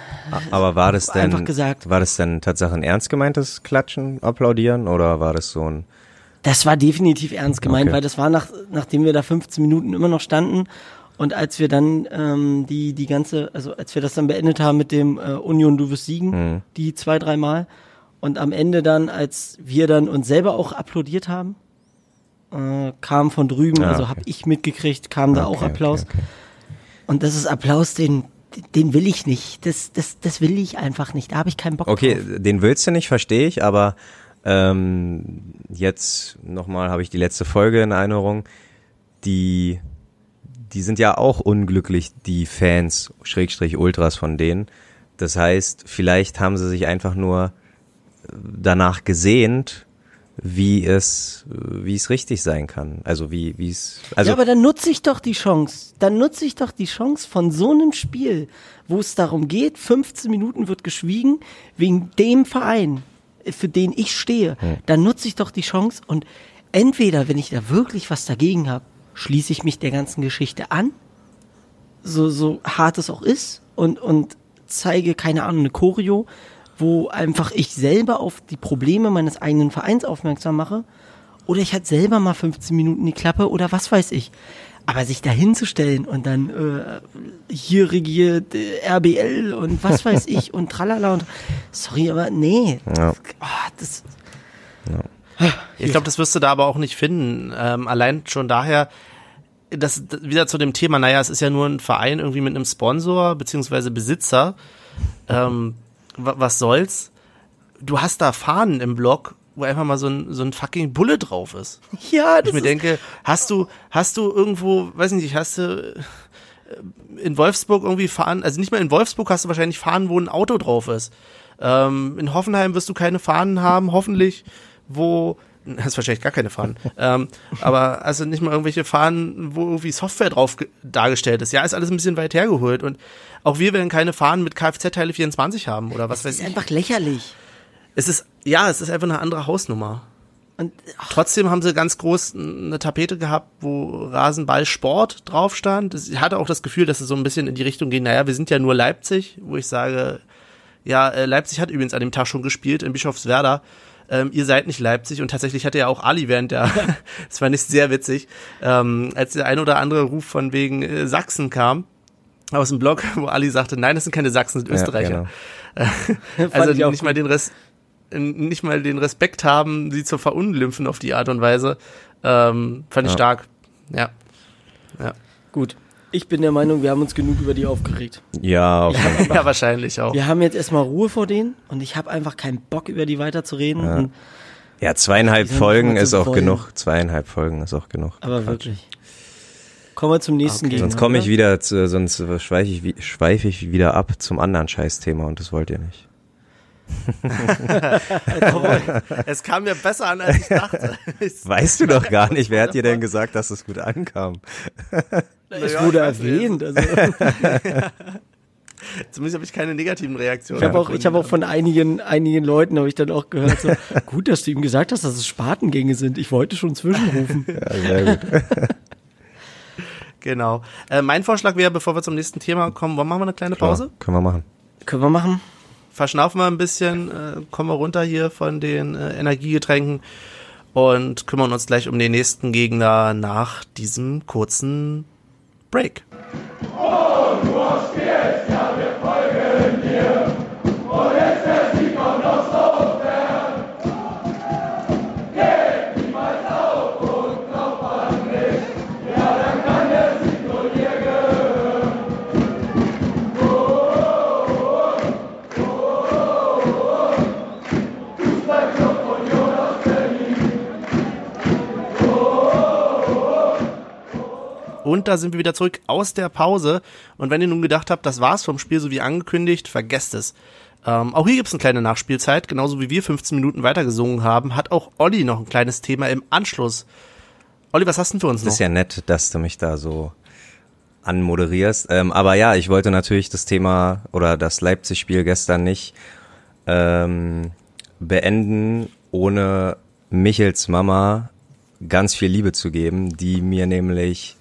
Aber war das denn, Einfach gesagt. war das denn tatsächlich ein ernst gemeintes Klatschen, Applaudieren oder war das so ein, Das war definitiv ernst gemeint, Okay. weil das war nach, nachdem wir da 15 Minuten immer noch standen und als wir dann ähm, die die ganze, also als wir das dann beendet haben mit dem äh, Union du wirst siegen, Mhm. die zwei dreimal und am Ende dann, als wir dann uns selber auch applaudiert haben, äh, kam von drüben, Ah, also okay. habe ich mitgekriegt, kam da auch Okay, okay, Applaus okay. und das ist Applaus, den den will ich nicht, das das das will ich einfach nicht, da habe ich keinen Bock Okay, drauf. den willst du nicht, verstehe ich, aber ähm, jetzt nochmal habe ich die letzte Folge in Erinnerung. Die, die sind ja auch unglücklich, die Fans, Schrägstrich Ultras von denen. Das heißt, vielleicht haben sie sich einfach nur äh, danach gesehnt, wie es, äh, wie es richtig sein kann. Also wie, wie es, also ja, aber dann nutze ich doch die Chance. Dann nutze ich doch die Chance von so einem Spiel, wo es darum geht, 15 Minuten wird geschwiegen wegen dem Verein, äh, für den ich stehe. Dann nutze ich doch die Chance und entweder, wenn ich da wirklich was dagegen habe, schließe ich mich der ganzen Geschichte an, so, so hart es auch ist, und, und zeige, keine Ahnung, eine Choreo, wo einfach ich selber auf die Probleme meines eigenen Vereins aufmerksam mache. Oder ich halt selber mal 15 Minuten die Klappe oder was weiß ich. Aber sich da hinzustellen und dann äh, hier regiert äh, RBL und was weiß (laughs) ich und tralala und sorry, aber nee. Ja. Ah, das, Ich glaube, das wirst du da aber auch nicht finden. Ähm, allein schon daher, das wieder zu dem Thema, naja, es ist ja nur ein Verein irgendwie mit einem Sponsor beziehungsweise Besitzer. Ähm, wa- was soll's? Du hast da Fahnen im Block, wo einfach mal so ein, so ein fucking Bulle drauf ist. (laughs) ja, Ich das mir ist, denke, hast du, hast du irgendwo, weiß nicht, hast du äh, in Wolfsburg irgendwie fahren, also nicht mal in Wolfsburg hast du wahrscheinlich Fahnen, wo ein Auto drauf ist. Ähm, in Hoffenheim wirst du keine Fahnen haben, hoffentlich, wo, hast wahrscheinlich gar keine Fahnen, ähm, aber also nicht mal irgendwelche Fahnen, wo irgendwie Software drauf ge- dargestellt ist. Ja, ist alles ein bisschen weit hergeholt und auch wir werden keine Fahnen mit Kfz-Teile 24 haben oder was das weiß ist ich. einfach lächerlich. Es ist, ja, es ist einfach eine andere Hausnummer. Und ach, Trotzdem haben sie ganz groß eine Tapete gehabt, wo Rasenball Sport drauf stand. Ich hatte auch das Gefühl, dass es so ein bisschen in die Richtung ging, naja, wir sind ja nur Leipzig, wo ich sage, ja, äh, Leipzig hat übrigens an dem Tag schon gespielt in Bischofswerda. Ähm, ihr seid nicht Leipzig und tatsächlich hatte ja auch Ali während der, (laughs) (laughs) das war nicht sehr witzig, ähm, als der ein oder andere Ruf von wegen äh, Sachsen kam aus dem Blog, wo Ali sagte, nein, das sind keine Sachsen, das sind Ja, Österreicher. (laughs) Fand Also ich auch nicht mal den Res nicht mal den Respekt haben, sie zu verunglimpfen auf die Art und Weise. Ähm, fand ich Ja. stark. Ja. Ja. gut. Ich bin der Meinung, wir haben uns genug über die aufgeregt. ja, auf jeden Fall. (laughs) ja, wahrscheinlich auch. Wir haben jetzt erstmal Ruhe vor denen und ich habe einfach keinen Bock, über die weiter zu reden. Und Ja, zweieinhalb Folgen ist auch voll. genug. Zweieinhalb Folgen ist auch genug. Aber wirklich. Kommen wir zum nächsten Okay. Gegner. Sonst komme ich wieder, zu, sonst schweife ich, schweife ich wieder ab zum anderen Scheißthema und das wollt ihr nicht. (laughs) Es kam mir besser an, als ich dachte. (laughs) Weißt du doch gar nicht, wer hat dir denn gesagt, dass es gut ankam? Es Ja, wurde erwähnt. Also, (laughs) Zumindest habe ich keine negativen Reaktionen. ich habe auch, ich habe auch von einigen, einigen Leuten habe ich dann auch gehört, so, (laughs) gut, dass du ihm gesagt hast, dass es Spatengänge sind. Ich wollte schon zwischenrufen. (laughs) Ja, sehr gut. Genau. Äh, mein Vorschlag wäre, bevor wir zum nächsten Thema kommen, wollen wir mal eine kleine Pause? Klar, können wir machen. Können wir machen? Verschnaufen wir ein bisschen, äh, kommen wir runter hier von den äh, Energiegetränken und kümmern uns gleich um den nächsten Gegner nach diesem kurzen Break. Und da sind wir wieder zurück aus der Pause. Und wenn ihr nun gedacht habt, das war's vom Spiel, so wie angekündigt, vergesst es. Ähm, auch hier gibt's eine kleine Nachspielzeit. Genauso wie wir 15 Minuten weitergesungen haben, hat auch Olli noch ein kleines Thema im Anschluss. Olli, was hast du denn für uns Das noch? ist ja nett, dass du mich da so anmoderierst. Ähm, aber ja, ich wollte natürlich das Thema oder das Leipzig-Spiel gestern nicht ähm, beenden, ohne Michels Mama ganz viel Liebe zu geben, die mir nämlich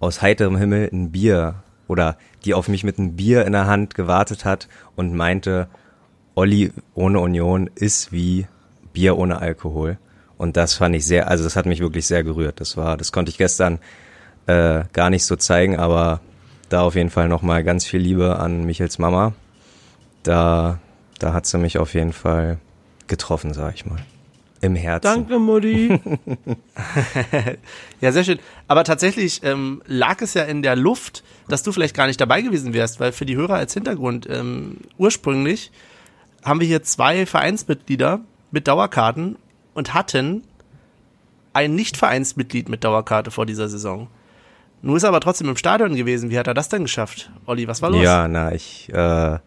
aus heiterem Himmel ein Bier oder die auf mich mit einem Bier in der Hand gewartet hat und meinte, Olli ohne Union ist wie Bier ohne Alkohol. Und das fand ich sehr, also das hat mich wirklich sehr gerührt. Das war, das konnte ich gestern äh, gar nicht so zeigen, aber da auf jeden Fall nochmal ganz viel Liebe an Michels Mama. Da, da hat sie mich auf jeden Fall getroffen, sag ich mal. Im Herzen. Danke, Mutti. (laughs) Ja, sehr schön. Aber tatsächlich ähm, lag es ja in der Luft, dass du vielleicht gar nicht dabei gewesen wärst, weil für die Hörer als Hintergrund ähm, ursprünglich haben wir hier zwei Vereinsmitglieder mit Dauerkarten und hatten ein Nicht-Vereinsmitglied mit Dauerkarte vor dieser Saison. Nun ist er aber trotzdem im Stadion gewesen. Wie hat er das denn geschafft? Olli, was war los? Ja, na, ich äh,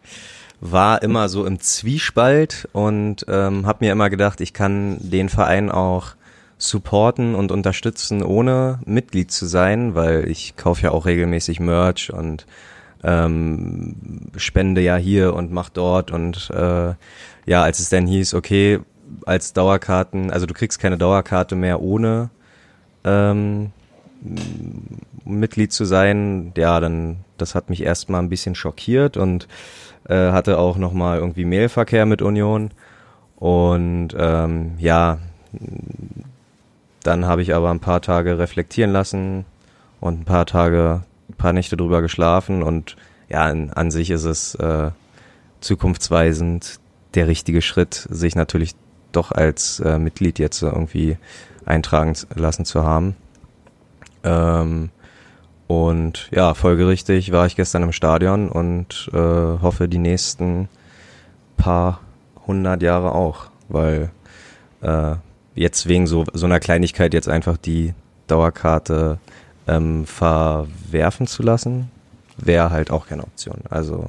war immer so im Zwiespalt und ähm, habe mir immer gedacht, ich kann den Verein auch supporten und unterstützen, ohne Mitglied zu sein, weil ich kaufe ja auch regelmäßig Merch und ähm, spende ja hier und mach dort und äh, ja, als es dann hieß, okay, als Dauerkarten, also du kriegst keine Dauerkarte mehr ohne ähm, Mitglied zu sein, ja, dann das hat mich erstmal ein bisschen schockiert und äh, hatte auch nochmal irgendwie Mailverkehr mit Union. Und ähm, ja, dann habe ich aber ein paar Tage reflektieren lassen und ein paar Tage, ein paar Nächte drüber geschlafen und ja, in, an sich ist es äh, zukunftsweisend der richtige Schritt, sich natürlich doch als äh, Mitglied jetzt irgendwie eintragen lassen zu haben. Ähm, und ja, folgerichtig war ich gestern im Stadion und äh, hoffe die nächsten paar hundert Jahre auch, weil äh, jetzt wegen so, so einer Kleinigkeit jetzt einfach die Dauerkarte ähm, verwerfen zu lassen, wäre halt auch keine Option. Also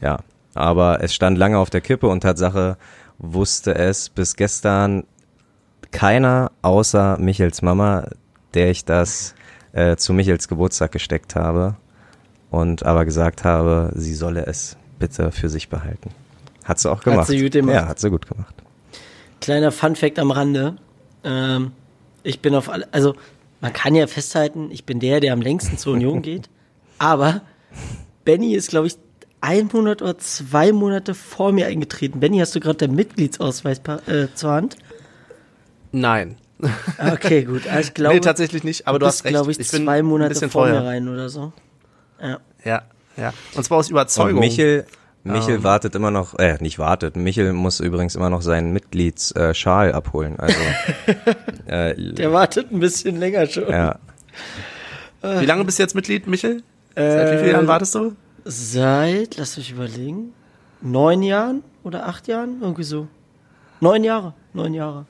ja, aber es stand lange auf der Kippe und Tatsache wusste es bis gestern keiner außer Michels Mama, der ich das äh, zu Michels Geburtstag gesteckt habe und aber gesagt habe, sie solle es bitte für sich behalten. Hat sie auch gemacht. sie gut gemacht. Ja, hat sie gut gemacht. Kleiner Funfact am Rande. Ähm, ich bin auf alle, also man kann ja festhalten, ich bin der, der am längsten zur Union (laughs) geht. Aber Benny ist, glaube ich, ein Monat oder zwei Monate vor mir eingetreten. Benny, hast du gerade deinen Mitgliedsausweis äh, zur Hand? Nein. (laughs) Okay, gut. Also ich glaube, nee, tatsächlich nicht, aber du, hast recht. glaube ich, bin zwei Monate bisschen vor vorher. mir rein oder so. Ja. Ja, ja. Und zwar aus Überzeugung. Und Michel, Michel Ähm. wartet immer noch, äh, nicht wartet, Michel muss übrigens immer noch seinen Mitgliedsschal äh, abholen. Also (laughs) äh, Der wartet ein bisschen länger schon. ja, Wie lange bist du jetzt Mitglied, Michel? Seit wie vielen Äh, Jahren wartest du? Seit, lass mich überlegen, neun Jahren oder acht Jahren? Irgendwie so. Neun Jahre, neun Jahre.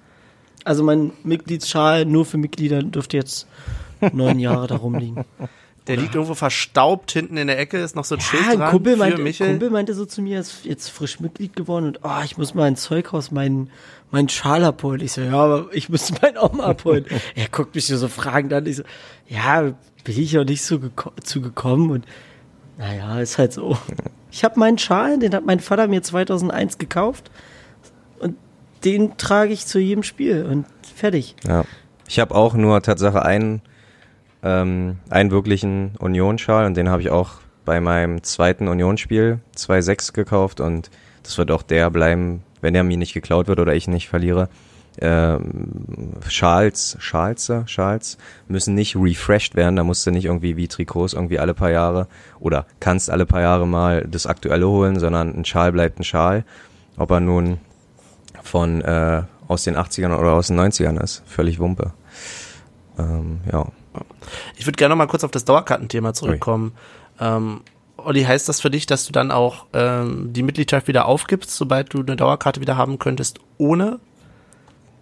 Also mein Mitgliedsschal nur für Mitglieder dürfte jetzt neun Jahre da rumliegen. Der liegt irgendwo verstaubt hinten in der Ecke, ist noch so ein Schild Ja, ein dran Kumpel für meinte, Michel. Kumpel meinte so zu mir, er ist jetzt frisch Mitglied geworden und oh, ich muss mal ins Zeughaus meinen meinen Schal abholen. Ich so, ja, aber ich müsste (laughs) meinen auch mal abholen. er guckt mich so fragend an. Ich so, ja, bin ich auch nicht so geko zu gekommen und naja, ist halt so. Ich habe meinen Schal, den hat mein Vater mir 2001 gekauft den trage ich zu jedem Spiel und fertig. Ja. Ich habe auch nur Tatsache einen, ähm, einen wirklichen Union-Schal und den habe ich auch bei meinem zweiten Unionsspiel 2-6 gekauft und das wird auch der bleiben, wenn er mir nicht geklaut wird oder ich nicht verliere. Ähm, Schals, Schalze, Schals müssen nicht refreshed werden, da musst du nicht irgendwie wie Trikots irgendwie alle paar Jahre oder kannst alle paar Jahre mal das aktuelle holen, sondern ein Schal bleibt ein Schal. Ob er nun von äh, aus den 80ern oder aus den 90ern ist. Völlig Wumpe. Ähm, ja. Ich würde gerne noch mal kurz auf das Dauerkartenthema zurückkommen. Ähm, Olli, heißt das für dich, dass du dann auch ähm, die Mitgliedschaft wieder aufgibst, sobald du eine Dauerkarte wieder haben könntest, ohne?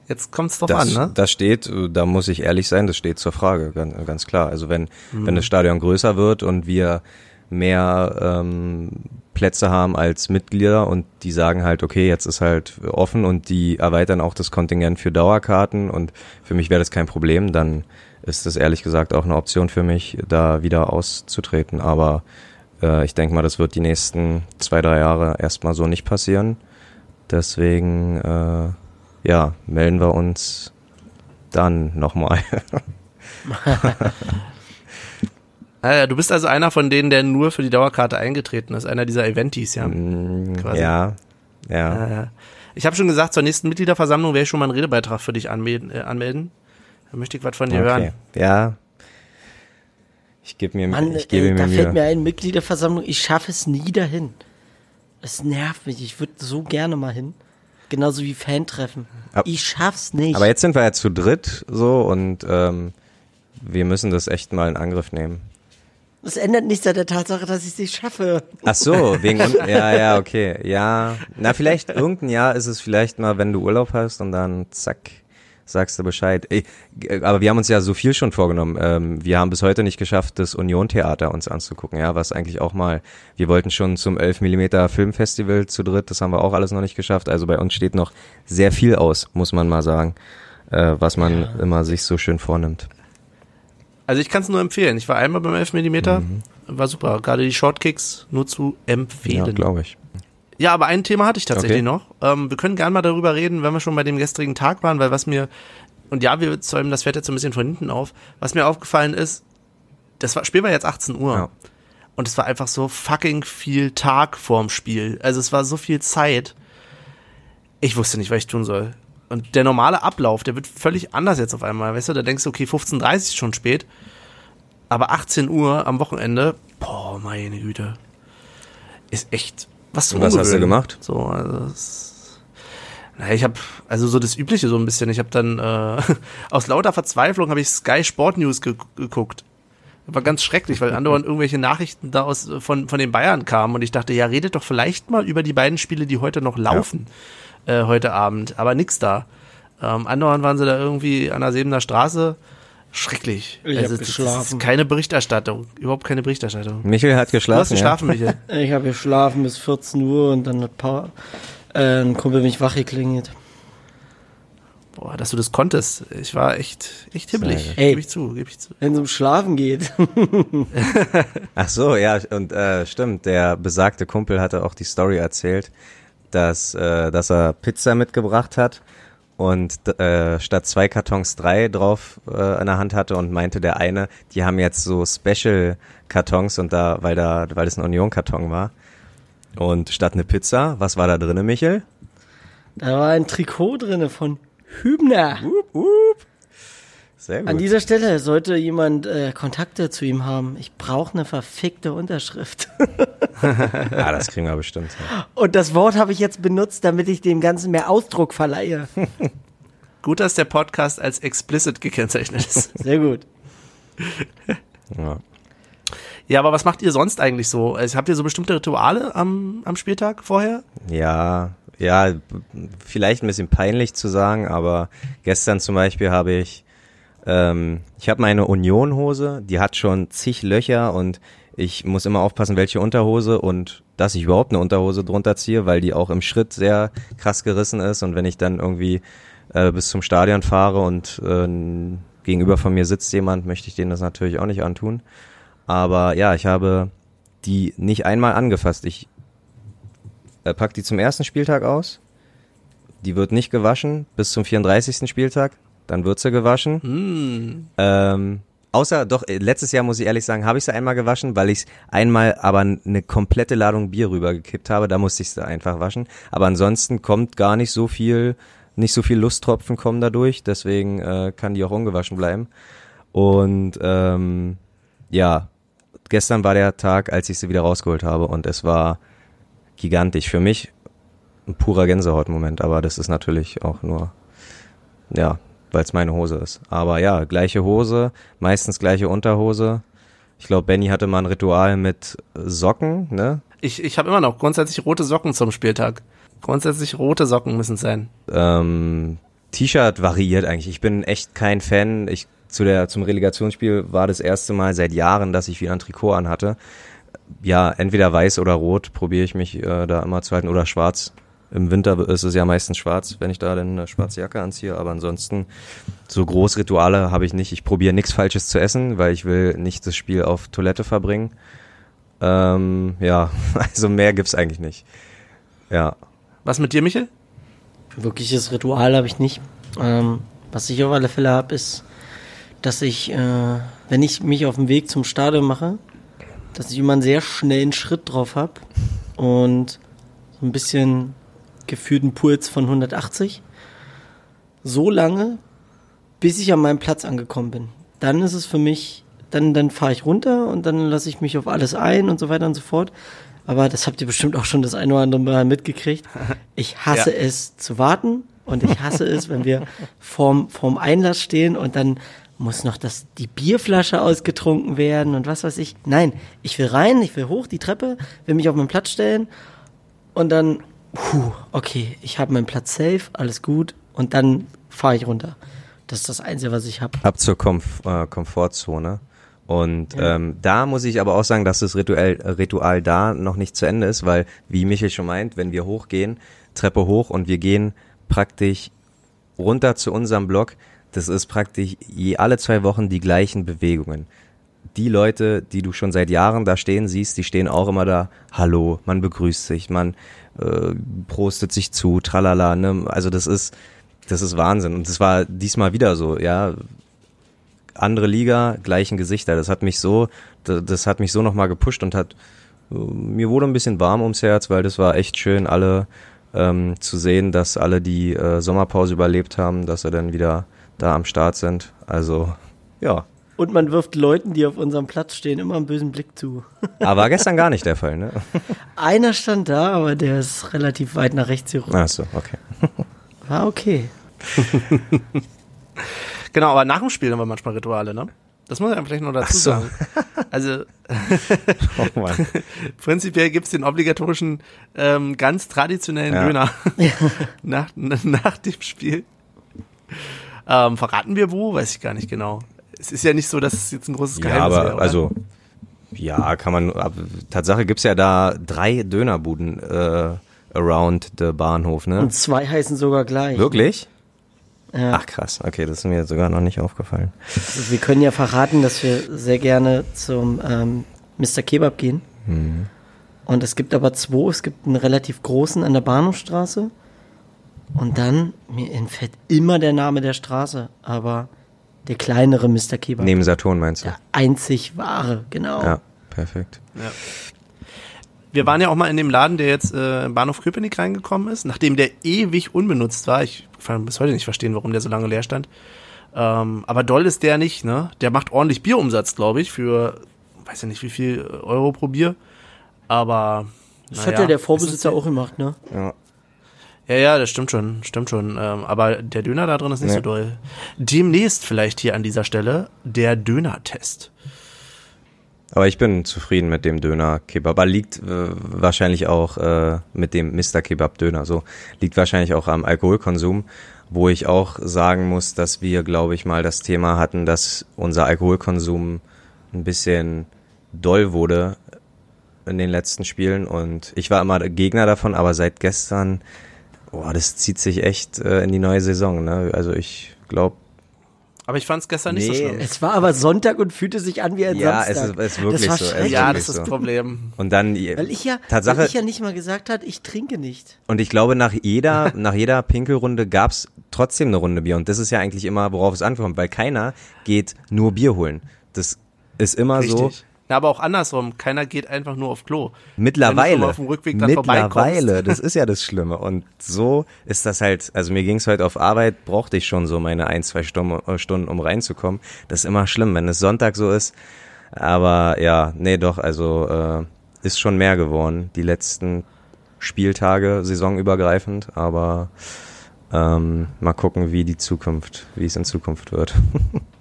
Jetzt kommt es drauf Das, an, ne? das steht, da muss ich ehrlich sein, das steht zur Frage, ganz, ganz klar. Also wenn, wenn das Stadion größer wird und wir mehr ähm, Plätze haben als Mitglieder und die sagen halt, okay, jetzt ist halt offen und die erweitern auch das Kontingent für Dauerkarten und für mich wäre das kein Problem, dann ist das ehrlich gesagt auch eine Option für mich, da wieder auszutreten. Aber äh, ich denke mal, das wird die nächsten zwei, drei Jahre erstmal so nicht passieren. Deswegen, äh, ja, melden wir uns dann nochmal. (laughs) (laughs) Ah, du bist also einer von denen, der nur für die Dauerkarte eingetreten ist, einer dieser Eventis, ja. Quasi. ja, ja. Äh, ich habe schon gesagt, zur nächsten Mitgliederversammlung werde ich schon mal einen Redebeitrag für dich anmelden. Äh, anmelden. Da möchte ich was von dir Okay. hören. Ja. Ich gebe mir, Mann, ich gebe ey, da mir fällt Mühe. mir ein Mitgliederversammlung, ich schaffe es nie dahin. Es nervt mich, ich würde so gerne mal hin. Genauso wie Fantreffen. Ab- ich schaff's nicht. Aber jetzt sind wir ja zu dritt so und ähm, wir müssen das echt mal in Angriff nehmen. Das ändert nichts an der Tatsache, dass ich es nicht schaffe. Ach so, wegen (laughs) ja, ja, okay. Ja, na vielleicht irgendein Jahr ist es vielleicht mal, wenn du Urlaub hast und dann zack, sagst du Bescheid. Ey, aber wir haben uns ja so viel schon vorgenommen. Ähm, wir haben bis heute nicht geschafft, das Union Theater uns anzugucken, ja, was eigentlich auch mal, wir wollten schon zum 11 mm Filmfestival zu dritt, das haben wir auch alles noch nicht geschafft. Also bei uns steht noch sehr viel aus, muss man mal sagen, äh, was man immer sich so schön vornimmt. Also ich kann es nur empfehlen. Ich war einmal beim 11 mm, war super. Gerade die Shortkicks nur zu Mhm. Ja, empfehlen. glaube ich. Ja, aber ein Thema hatte ich tatsächlich Okay. noch. Ähm, wir können gerne mal darüber reden, wenn wir schon bei dem gestrigen Tag waren, weil was mir, und ja, wir zäumen das fährt jetzt so ein bisschen von hinten auf, was mir aufgefallen ist, das war, Spiel war jetzt 18 Uhr. Ja. Und es war einfach so fucking viel Tag vorm Spiel. Also es war so viel Zeit. Ich wusste nicht, was ich tun soll. Und der normale Ablauf, der wird völlig anders jetzt auf einmal. Weißt du, da denkst du, okay, 15.30 ist schon spät. Aber 18 Uhr am Wochenende, boah, meine Güte. Ist echt was zum Und was hast du gemacht? So, also es, na, ich habe also so das Übliche so ein bisschen. Ich habe dann äh, (laughs) aus lauter Verzweiflung habe ich Sky Sport News ge geguckt. War ganz schrecklich, weil andauernd (laughs) irgendwelche Nachrichten da aus von von den Bayern kamen und ich dachte, ja, redet doch vielleicht mal über die beiden Spiele, die heute noch laufen äh, heute Abend. Aber nix da. Ähm, andauernd waren sie da irgendwie an der Sebener Straße. Schrecklich. Ich hab das- das geschlafen. ist keine Berichterstattung. Überhaupt keine Berichterstattung. Michael hat Du hast geschlafen, ja? geschlafen, Michael. (laughs) Ich habe geschlafen bis 14 Uhr und dann hat pa äh, ein Kumpel mich wachgeklingelt. Boah, dass du das konntest. Ich war echt, echt hibbelig. Ey. Gebe ich zu, gebe ich zu. Wenn es um Schlafen geht. (laughs) Ach so, ja, und äh, stimmt, der besagte Kumpel hatte auch die Story erzählt, dass, äh, dass er Pizza mitgebracht hat und äh, statt zwei Kartons drei drauf äh, in der Hand hatte und meinte der eine, die haben jetzt so Special Kartons und da, weil da, weil das ein Union-Karton war. Und statt eine Pizza, was war da drinne, Michel? Da war ein Trikot drinne von Hübner. Sehr gut. An dieser Stelle sollte jemand äh, Kontakte zu ihm haben. Ich brauche eine verfickte Unterschrift. (laughs) ah, das kriegen wir bestimmt. hin. Und das Wort habe ich jetzt benutzt, damit ich dem Ganzen mehr Ausdruck verleihe. (laughs) Gut, dass der Podcast als explicit gekennzeichnet ist. (laughs) Sehr gut. Ja. ja, aber was macht ihr sonst eigentlich so? Also, habt ihr so bestimmte Rituale am, am Spieltag vorher? Ja, ja, vielleicht ein bisschen peinlich zu sagen, aber gestern zum Beispiel habe ich, ähm, ich habe meine Union-Hose, die hat schon zig Löcher und ich muss immer aufpassen, welche Unterhose und dass ich überhaupt eine Unterhose drunter ziehe, weil die auch im Schritt sehr krass gerissen ist und wenn ich dann irgendwie äh, bis zum Stadion fahre und äh, gegenüber von mir sitzt jemand, möchte ich denen das natürlich auch nicht antun. Aber ja, ich habe die nicht einmal angefasst. Ich äh, pack die zum ersten Spieltag aus. Die wird nicht gewaschen bis zum 34. Spieltag. Dann wird sie gewaschen. Hm. Ähm, außer, doch, äh, letztes Jahr muss ich ehrlich sagen, habe ich sie einmal gewaschen, weil ich einmal aber eine komplette Ladung Bier rübergekippt habe. Da musste ich sie einfach waschen. Aber ansonsten kommt gar nicht so viel, nicht so viel Lusttropfen kommen dadurch. Deswegen äh, kann die auch ungewaschen bleiben. Und ähm, ja, gestern war der Tag, als ich sie wieder rausgeholt habe und es war gigantisch. Für mich ein purer Gänsehautmoment, aber das ist natürlich auch nur, ja, weil es meine Hose ist. Aber ja, gleiche Hose, meistens gleiche Unterhose. Ich glaube, Benny hatte mal ein Ritual mit Socken, ne? Ich, ich habe immer noch grundsätzlich rote Socken zum Spieltag. Grundsätzlich rote Socken müssen es sein. Ähm, T-Shirt variiert eigentlich. Ich bin echt kein Fan. Ich zu der zum Relegationsspiel war das erste Mal seit Jahren, dass ich wieder ein Trikot anhatte. Ja, entweder weiß oder rot probiere ich mich äh, da immer zu halten oder schwarz. Im Winter ist es ja meistens schwarz, wenn ich da dann eine schwarze Jacke anziehe. Aber ansonsten so Großrituale habe ich nicht. Ich probiere nichts Falsches zu essen, weil ich will nicht das Spiel auf Toilette verbringen. Ähm, ja, (laughs) also mehr gibt's eigentlich nicht. Ja, Was mit dir, Michel? Wirkliches Ritual habe ich nicht. Ähm, was ich auf alle Fälle habe, ist, dass ich, äh, wenn ich mich auf den Weg zum Stadion mache, dass ich immer einen sehr schnellen Schritt drauf habe und so ein bisschen gefühlten Puls von 180. So lange, bis ich an meinem Platz angekommen bin. Dann ist es für mich, dann, dann fahre ich runter und dann lasse ich mich auf alles ein und so weiter und so fort. Aber das habt ihr bestimmt auch schon das eine oder andere Mal mitgekriegt. (laughs) Ich hasse Ja. es zu warten und ich hasse es, wenn wir (laughs) vorm, vorm Einlass stehen und dann muss noch das, die Bierflasche ausgetrunken werden und was weiß ich. Nein, ich will rein, ich will hoch die Treppe, will mich auf meinen Platz stellen und dann, puh, okay, ich habe meinen Platz safe, alles gut und dann fahre ich runter. Das ist das Einzige, was ich habe. ab zur Komf äh, Komfortzone. Und ähm, da muss ich aber auch sagen, dass das Ritual, Ritual da noch nicht zu Ende ist, weil, wie Michael schon meint, wenn wir hochgehen, Treppe hoch und wir gehen praktisch runter zu unserem Block, das ist praktisch je alle zwei Wochen die gleichen Bewegungen. Die Leute, die du schon seit Jahren da stehen siehst, die stehen auch immer da, hallo, man begrüßt sich, man äh, prostet sich zu, tralala, ne? Also das ist, das ist Wahnsinn. Und das war diesmal wieder so, ja. Andere Liga, gleichen Gesichter. Das hat mich so, das, hat mich so nochmal gepusht und hat, äh, mir wurde ein bisschen warm ums Herz, weil das war echt schön, alle ähm, zu sehen, dass alle die äh, Sommerpause überlebt haben, dass sie dann wieder da am Start sind. Also, ja. Und man wirft Leuten, die auf unserem Platz stehen, immer einen bösen Blick zu. Aber war gestern gar nicht der Fall, ne? (laughs) Einer stand da, aber der ist relativ weit nach rechts gerückt. Ach so, okay. (laughs) War okay. (laughs) Genau, aber nach dem Spiel haben wir manchmal Rituale, ne? Das muss ich vielleicht noch dazu so. sagen. Also Oh prinzipiell gibt's den obligatorischen, ähm, ganz traditionellen Ja. Döner nach, nach dem Spiel. Ähm, verraten wir wo? Weiß ich gar nicht genau. Es ist ja nicht so, dass es jetzt ein großes Ja, Geheimnis aber wäre. oder? also ja, kann man. Tatsache gibt's ja da drei Dönerbuden äh, around the Bahnhof, ne? Und zwei heißen sogar gleich. Wirklich? Ja. Ach krass, okay, das ist mir sogar noch nicht aufgefallen. Also wir können ja verraten, dass wir sehr gerne zum ähm, Mr. Kebab gehen. Mhm. Und es gibt aber zwei. Es gibt einen relativ großen an der Bahnhofstraße. Und dann, mir entfällt immer der Name der Straße, aber der kleinere Mr. Kebab. Neben Saturn meinst du? Der einzig wahre, genau. Ja, perfekt. Wir waren ja auch mal in dem Laden, der jetzt äh, im Bahnhof Köpenick reingekommen ist, nachdem der ewig unbenutzt war. Ich kann bis heute nicht verstehen, warum der so lange leer stand. Ähm, aber doll ist der nicht, ne? Der macht ordentlich Bierumsatz, glaube ich, für weiß ja nicht wie viel Euro pro Bier. Aber Das naja, hat ja der Vorbesitzer auch gemacht, ne? Ja. Ja, ja, das stimmt schon, stimmt schon. Ähm, aber der Döner da drin ist nicht Nee. so doll. Demnächst vielleicht hier an dieser Stelle der Döner-Test. Aber ich bin zufrieden mit dem Döner-Kebab. Aber liegt äh, wahrscheinlich auch äh, mit dem Mr. Kebab-Döner so. Liegt wahrscheinlich auch am Alkoholkonsum, wo ich auch sagen muss, dass wir, glaube ich, mal das Thema hatten, dass unser Alkoholkonsum ein bisschen doll wurde in den letzten Spielen. Und ich war immer Gegner davon, aber seit gestern, boah, das zieht sich echt äh, in die neue Saison. Ne? Also ich glaube, Aber ich fand es gestern nicht so Nee. schlimm. Es war aber Sonntag und fühlte sich an wie ein ja, es Samstag. ist, es ist wirklich war so. Ist. Ja, wirklich das ist so. das Problem. Und dann Weil ich ja, Tatsache, weil ich ja nicht mal gesagt hat, ich trinke nicht. Und ich glaube, nach jeder, nach jeder Pinkelrunde gab's trotzdem eine Runde Bier. Und das ist ja eigentlich immer, worauf es ankommt, weil keiner geht nur Bier holen. Das ist immer so. Ja, aber auch andersrum. Keiner geht einfach nur auf Klo. Mittlerweile. auf dem Rückweg dann mittlerweile. Das (laughs) ist ja das Schlimme. Und so ist das halt, also mir ging's heute auf Arbeit, brauchte ich schon so meine ein, zwei Stunden, äh, Stunden, um reinzukommen. Das ist immer schlimm, wenn es Sonntag so ist. Aber ja, nee, doch, also äh, ist schon mehr geworden. Die letzten Spieltage, saisonübergreifend, aber ähm, mal gucken, wie die Zukunft, wie es in Zukunft wird. (laughs)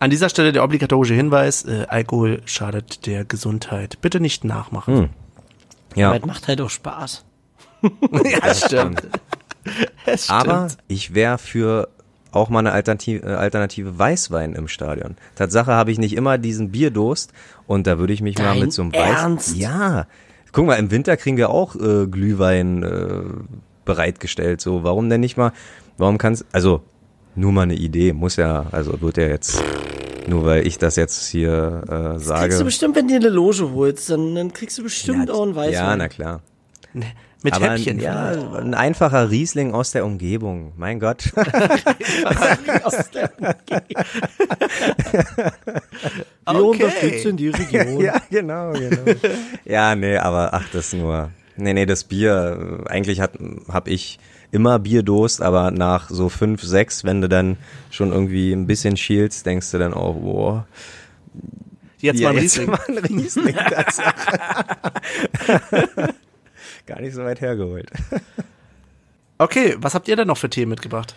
An dieser Stelle der obligatorische Hinweis, äh, Alkohol schadet der Gesundheit. Bitte nicht nachmachen. Hm. Ja, Aber es macht halt auch Spaß. (laughs) ja, stimmt. Es stimmt. aber ich wäre für auch mal eine Alternative, äh, Alternative Weißwein im Stadion. Tatsache habe ich nicht immer diesen Bierdurst und da würde ich mich mal Dein mit so einem Weiß. Ernst? Ja. Guck mal, im Winter kriegen wir auch äh, Glühwein äh, bereitgestellt. So, warum denn nicht mal? Warum kannst also nur mal eine Idee, muss ja, also wird ja jetzt nur weil ich das jetzt hier äh, Kriegst du sage. bestimmt, wenn du dir eine Loge holst, dann, dann kriegst du bestimmt auch einen Weißwein. Ja, na klar. Mit Aber Häppchen. ein, ja, ein einfacher Riesling aus der Umgebung. Mein Gott. (laughs) Aus der (laughs) Wir Okay. unterstützen die Region. (laughs) ja, genau, genau. ja, nee, aber ach, das nur. Nee, nee, das Bier, eigentlich hat, hab ich immer Bierdurst, aber nach so fünf, sechs, wenn du dann schon irgendwie ein bisschen schielst, denkst du dann auch, boah, Jetzt ja, mal ein jetzt Riesling. mal ein Riesling. (laughs) (laughs) Gar nicht so weit hergeholt. Okay, was habt ihr denn noch für Themen mitgebracht?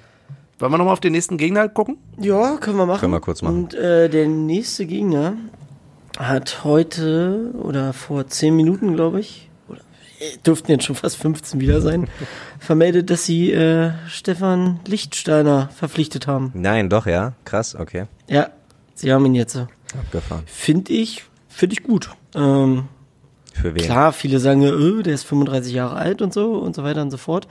Wollen wir nochmal auf den nächsten Gegner gucken? Ja, können wir machen. Können wir kurz machen. Und äh, der nächste Gegner hat heute oder vor 10 Minuten, glaube ich, dürften jetzt schon fast 15 wieder sein, (laughs) vermeldet, dass sie äh, Stefan Lichtsteiner verpflichtet haben. Nein, doch, ja. Krass, okay. Ja, sie haben ihn jetzt. Abgefahren. Finde ich, finde ich gut. Ähm, Für wen? Klar, viele sagen, öh, der ist 35 Jahre alt und so und so weiter und so fort.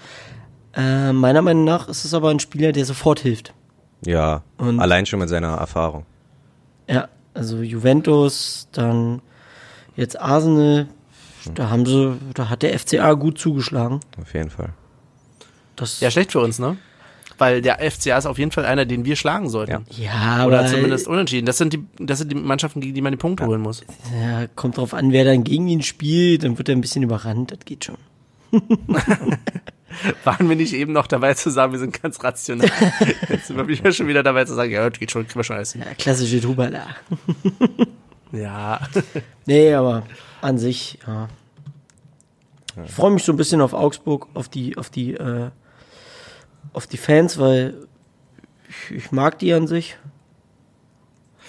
Äh, meiner Meinung nach ist es aber ein Spieler, der sofort hilft. Ja, Und- allein schon mit seiner Erfahrung. Ja, also Juventus, dann jetzt Arsenal, da haben sie, da hat der FCA gut zugeschlagen. Auf jeden Fall. Das, Ja, schlecht für uns, ne? Weil der FCA ist auf jeden Fall einer, den wir schlagen sollten. ja Oder aber zumindest unentschieden. Das sind die, das sind die Mannschaften, gegen die man die Punkte holen muss. ja, kommt drauf an, wer dann gegen ihn spielt, dann wird er ein bisschen überrannt, das geht schon. (laughs) Waren wir nicht eben noch dabei zu sagen, wir sind ganz rational. (laughs) Jetzt sind wir wieder schon wieder dabei zu sagen, ja, das geht schon, kriegen wir schon alles hin. Ja, klassische Tubala. Ja. (laughs) Nee, aber an sich, ja. Ich freue mich so ein bisschen auf Augsburg, auf die, auf die, äh, auf die Fans, weil ich, ich mag die an sich.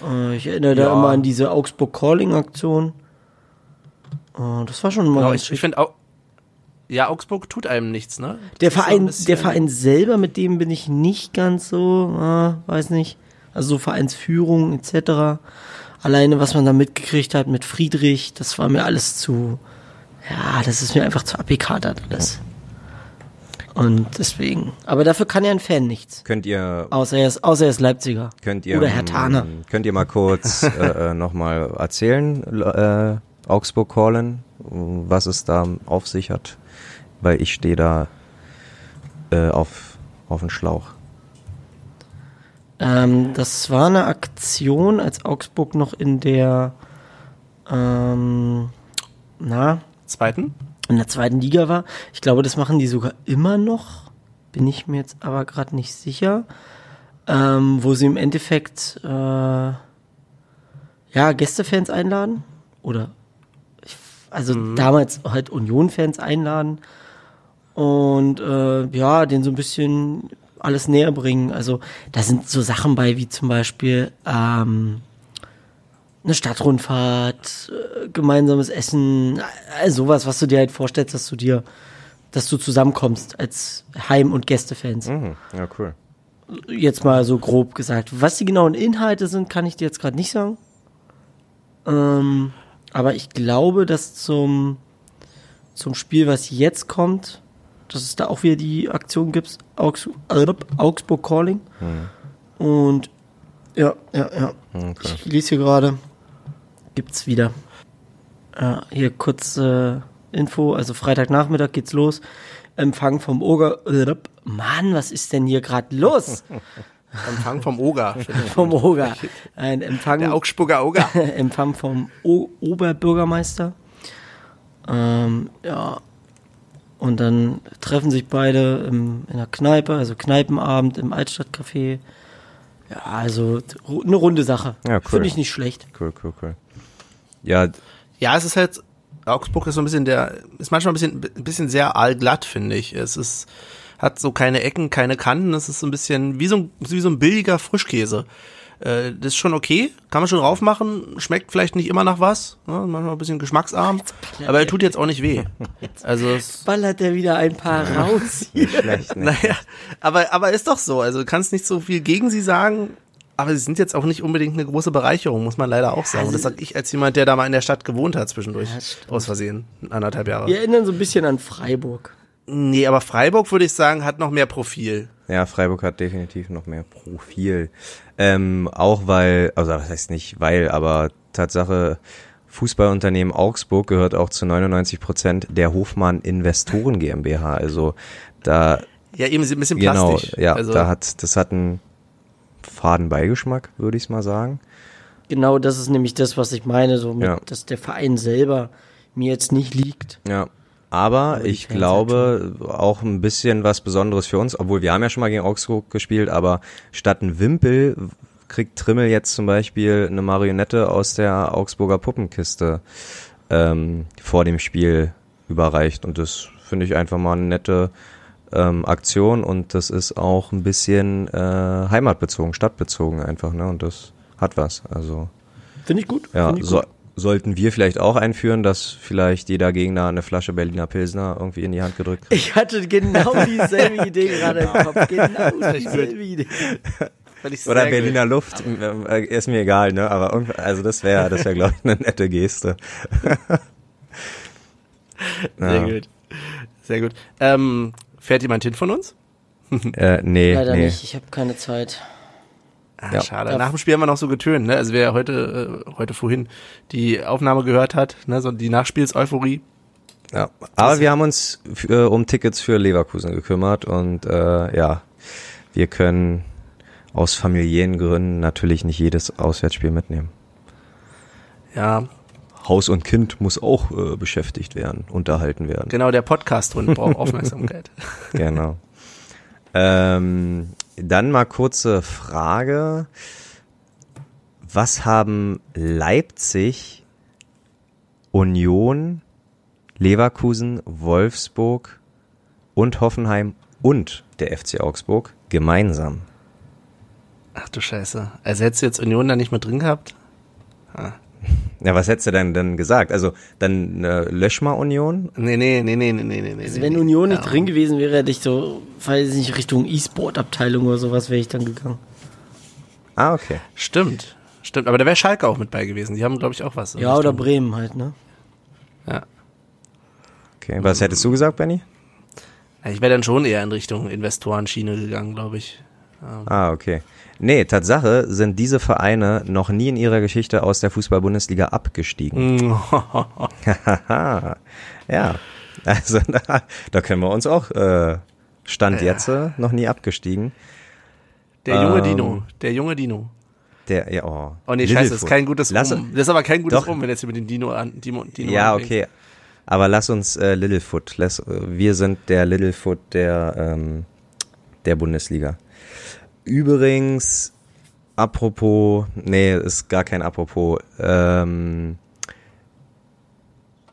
Äh, ich erinnere da Ja. immer an diese Augsburg Calling Aktion. Äh, das war schon mal Genau, ich, ich finde auch, ja, Augsburg tut einem nichts, ne? Der Das Verein, der Verein selber, mit dem bin ich nicht ganz so, äh, weiß nicht. Also so Vereinsführung etc. Alleine, was man da mitgekriegt hat mit Friedrich, das war mir alles zu, ja, das ist mir einfach zu abgekatert alles. Und deswegen. Aber dafür kann ja ein Fan nichts. Könnt ihr Außer er ist, außer er ist Leipziger. Könnt ihr, Oder Herr Thaner. Könnt ihr mal kurz (laughs) äh, äh, nochmal erzählen, äh, Augsburg Callen, was es da auf sich hat? Weil ich stehe da äh, auf, auf den Schlauch. Ähm, das war eine Aktion, als Augsburg noch in der, ähm, na, Zweiten? in der zweiten Liga war. Ich glaube, das machen die sogar immer noch. Bin ich mir jetzt aber gerade nicht sicher. Ähm, wo sie im Endeffekt äh, ja Gästefans einladen oder also damals halt Union-Fans einladen und äh, ja, den so ein bisschen alles näher bringen. Also da sind so Sachen bei wie zum Beispiel ähm, eine Stadtrundfahrt, äh, gemeinsames Essen, äh, sowas, was du dir halt vorstellst, dass du dir, dass du zusammenkommst als Heim- und Gästefans. Mhm. Ja, cool. Jetzt mal so grob gesagt. Was die genauen Inhalte sind, kann ich dir jetzt gerade nicht sagen. Ähm, aber ich glaube, dass zum, zum Spiel, was jetzt kommt, dass es da auch wieder die Aktion gibt, Augs Augsburg Calling. Und ja, ja, ja. Okay. Ich lese hier gerade. Gibt's wieder. Äh, hier kurz äh, Info, also Freitagnachmittag geht's los. Empfang vom Oger. Mann, was ist denn hier gerade los? (laughs) Empfang vom Oger. (laughs) vom Oger. Ein Empfang, Der Augsburger Oger. (laughs) Empfang vom o Oberbürgermeister. Ähm, ja. Und dann treffen sich beide im, in der Kneipe, also Kneipenabend im Altstadtcafé. Ja, also eine runde Sache. Ja, cool. Finde ich nicht schlecht. Cool, cool, cool. Ja, Ja, es ist halt, Augsburg ist so ein bisschen der, ist manchmal ein bisschen, ein bisschen sehr allglatt, finde ich. Es ist, hat so keine Ecken, keine Kanten. Es ist so ein bisschen wie so ein, wie so ein billiger Frischkäse. Äh, das ist schon okay, kann man schon drauf machen. Schmeckt vielleicht nicht immer nach was, ne? manchmal ein bisschen geschmacksarm, aber er tut jetzt auch nicht weh. (laughs) Also es, Ballert er wieder ein paar raus. (laughs) schlecht, ne? naja, aber, aber ist doch so. Also du kannst nicht so viel gegen sie sagen, aber sie sind jetzt auch nicht unbedingt eine große Bereicherung, muss man leider auch sagen. Und das sag ich als jemand, der da mal in der Stadt gewohnt hat zwischendurch. Ja, aus Versehen. Anderthalb Jahre. Wir erinnern so ein bisschen an Freiburg. Nee, aber Freiburg, würde ich sagen, hat noch mehr Profil. Ja, Freiburg hat definitiv noch mehr Profil. Ähm, auch weil, also das heißt nicht weil, aber Tatsache, Fußballunternehmen Augsburg gehört auch zu 99 Prozent der Hofmann Investoren GmbH. Also da Ja, eben ein bisschen genau, plastisch. ja, also, da hat das hat einen faden Beigeschmack, würde ich mal sagen. Genau das ist nämlich das, was ich meine, so mit, Ja. dass der Verein selber mir jetzt nicht liegt. Ja. Aber die ich glaube auch ein bisschen was Besonderes für uns, obwohl wir haben ja schon mal gegen Augsburg gespielt, aber statt ein Wimpel kriegt Trimmel jetzt zum Beispiel eine Marionette aus der Augsburger Puppenkiste ähm, vor dem Spiel überreicht. Und das finde ich einfach mal eine nette ähm, Aktion und das ist auch ein bisschen äh, heimatbezogen, stadtbezogen einfach, ne? Und das hat was. Also Finde ich gut. ja, ich so, gut. Sollten wir vielleicht auch einführen, dass vielleicht jeder Gegner eine Flasche Berliner Pilsner irgendwie in die Hand gedrückt kriegt. Ich hatte genau (laughs) dieselbe Idee gerade im Kopf. Genau dieselbe Idee. Oder Berliner Luft, äh, ist mir egal, ne? Aber also das wäre, das wäre glaube ich eine nette Geste. (laughs) Sehr Ja. gut. Sehr gut. Ähm, fährt jemand hin von uns? Äh, nee, Leider nee. nicht, ich habe keine Zeit. Ah, Ja. Schade. Nach dem Spiel haben wir noch so getönt, ne? Also wer heute, äh, heute vorhin die Aufnahme gehört hat, ne, so die Nachspiels-Euphorie. Ja. Aber wir haben uns f- äh, um Tickets für Leverkusen gekümmert und äh, ja, wir können aus familiären Gründen natürlich nicht jedes Auswärtsspiel mitnehmen. Ja, Haus und Kind muss auch äh, beschäftigt werden, unterhalten werden. genau, der Podcast-Hund braucht (laughs) Aufmerksamkeit. Genau. (laughs) ähm, dann mal kurze Frage. Was haben Leipzig, Union, Leverkusen, Wolfsburg und Hoffenheim und der FC Augsburg gemeinsam? Ach du Scheiße. Also hättest du jetzt Union da nicht mit drin gehabt? Ja, was hättest du denn, denn gesagt? Also dann äh, lösch mal Union? Nee, nee, nee, nee, nee, nee, nee. Also wenn. Union nicht Ja. drin gewesen wäre, hätte ich so, weiß ich nicht, Richtung E-Sport-Abteilung oder sowas wäre ich dann gegangen. Ah, okay. Stimmt. Stimmt, aber da wäre Schalke auch mit bei gewesen. Die haben, glaube ich, auch was. Ja, oder Bremen halt, ne? Ja. okay. Was hättest du gesagt, Benny? Ich wäre dann schon eher in Richtung Investorenschiene gegangen, glaube ich. Ah, okay. Nee, Tatsache sind diese Vereine noch nie in ihrer Geschichte aus der Fußball-Bundesliga abgestiegen. (laughs) Ja, also (laughs) da, da können wir uns auch, äh, Stand Ja. jetzt äh, noch nie abgestiegen. Der junge Ähm, Dino. Der junge Dino. Der, ja, oh. Oh nee, scheiße, das ist Littlefoot. kein gutes Lass, Um. Das ist aber kein gutes Doch. Um, wenn jetzt über den Dino an. Dino, Dino Ja, anfängt. okay. Aber lass uns äh, Littlefoot. Lass, äh, wir sind der Littlefoot der, ähm, der Bundesliga. Übrigens, apropos, nee, ist gar kein apropos. Ähm,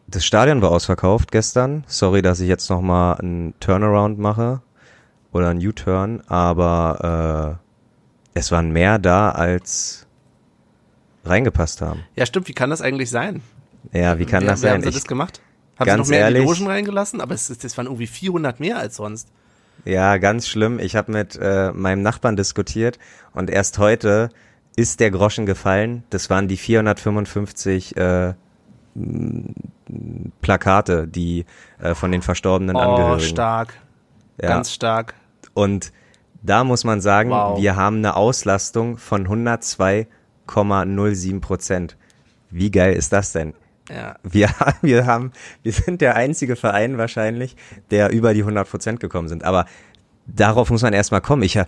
das Stadion war ausverkauft gestern. Sorry, dass ich jetzt nochmal einen Turnaround mache. Oder einen U-Turn, aber äh, es waren mehr da als reingepasst haben. Ja, stimmt. Wie kann das eigentlich sein? Ja, wie kann wie, das wie sein? haben sie Ich, das gemacht? Haben sie noch mehr in ehrlich- die Logen reingelassen? Aber es, das waren irgendwie 400 mehr als sonst. Ja, ganz schlimm. Ich habe mit äh, meinem Nachbarn diskutiert und erst heute ist der Groschen gefallen. Das waren die 455 äh, Plakate, die äh, von den verstorbenen Oh, Angehörigen. stark. Ja. Ganz stark. Und da muss man sagen, Wow. wir haben eine Auslastung von 102,07 Prozent. Wie geil ist das denn? Ja. Wir, wir haben, wir sind der einzige Verein wahrscheinlich, der über die 100 Prozent gekommen sind. Aber darauf muss man erstmal kommen. Ich, äh,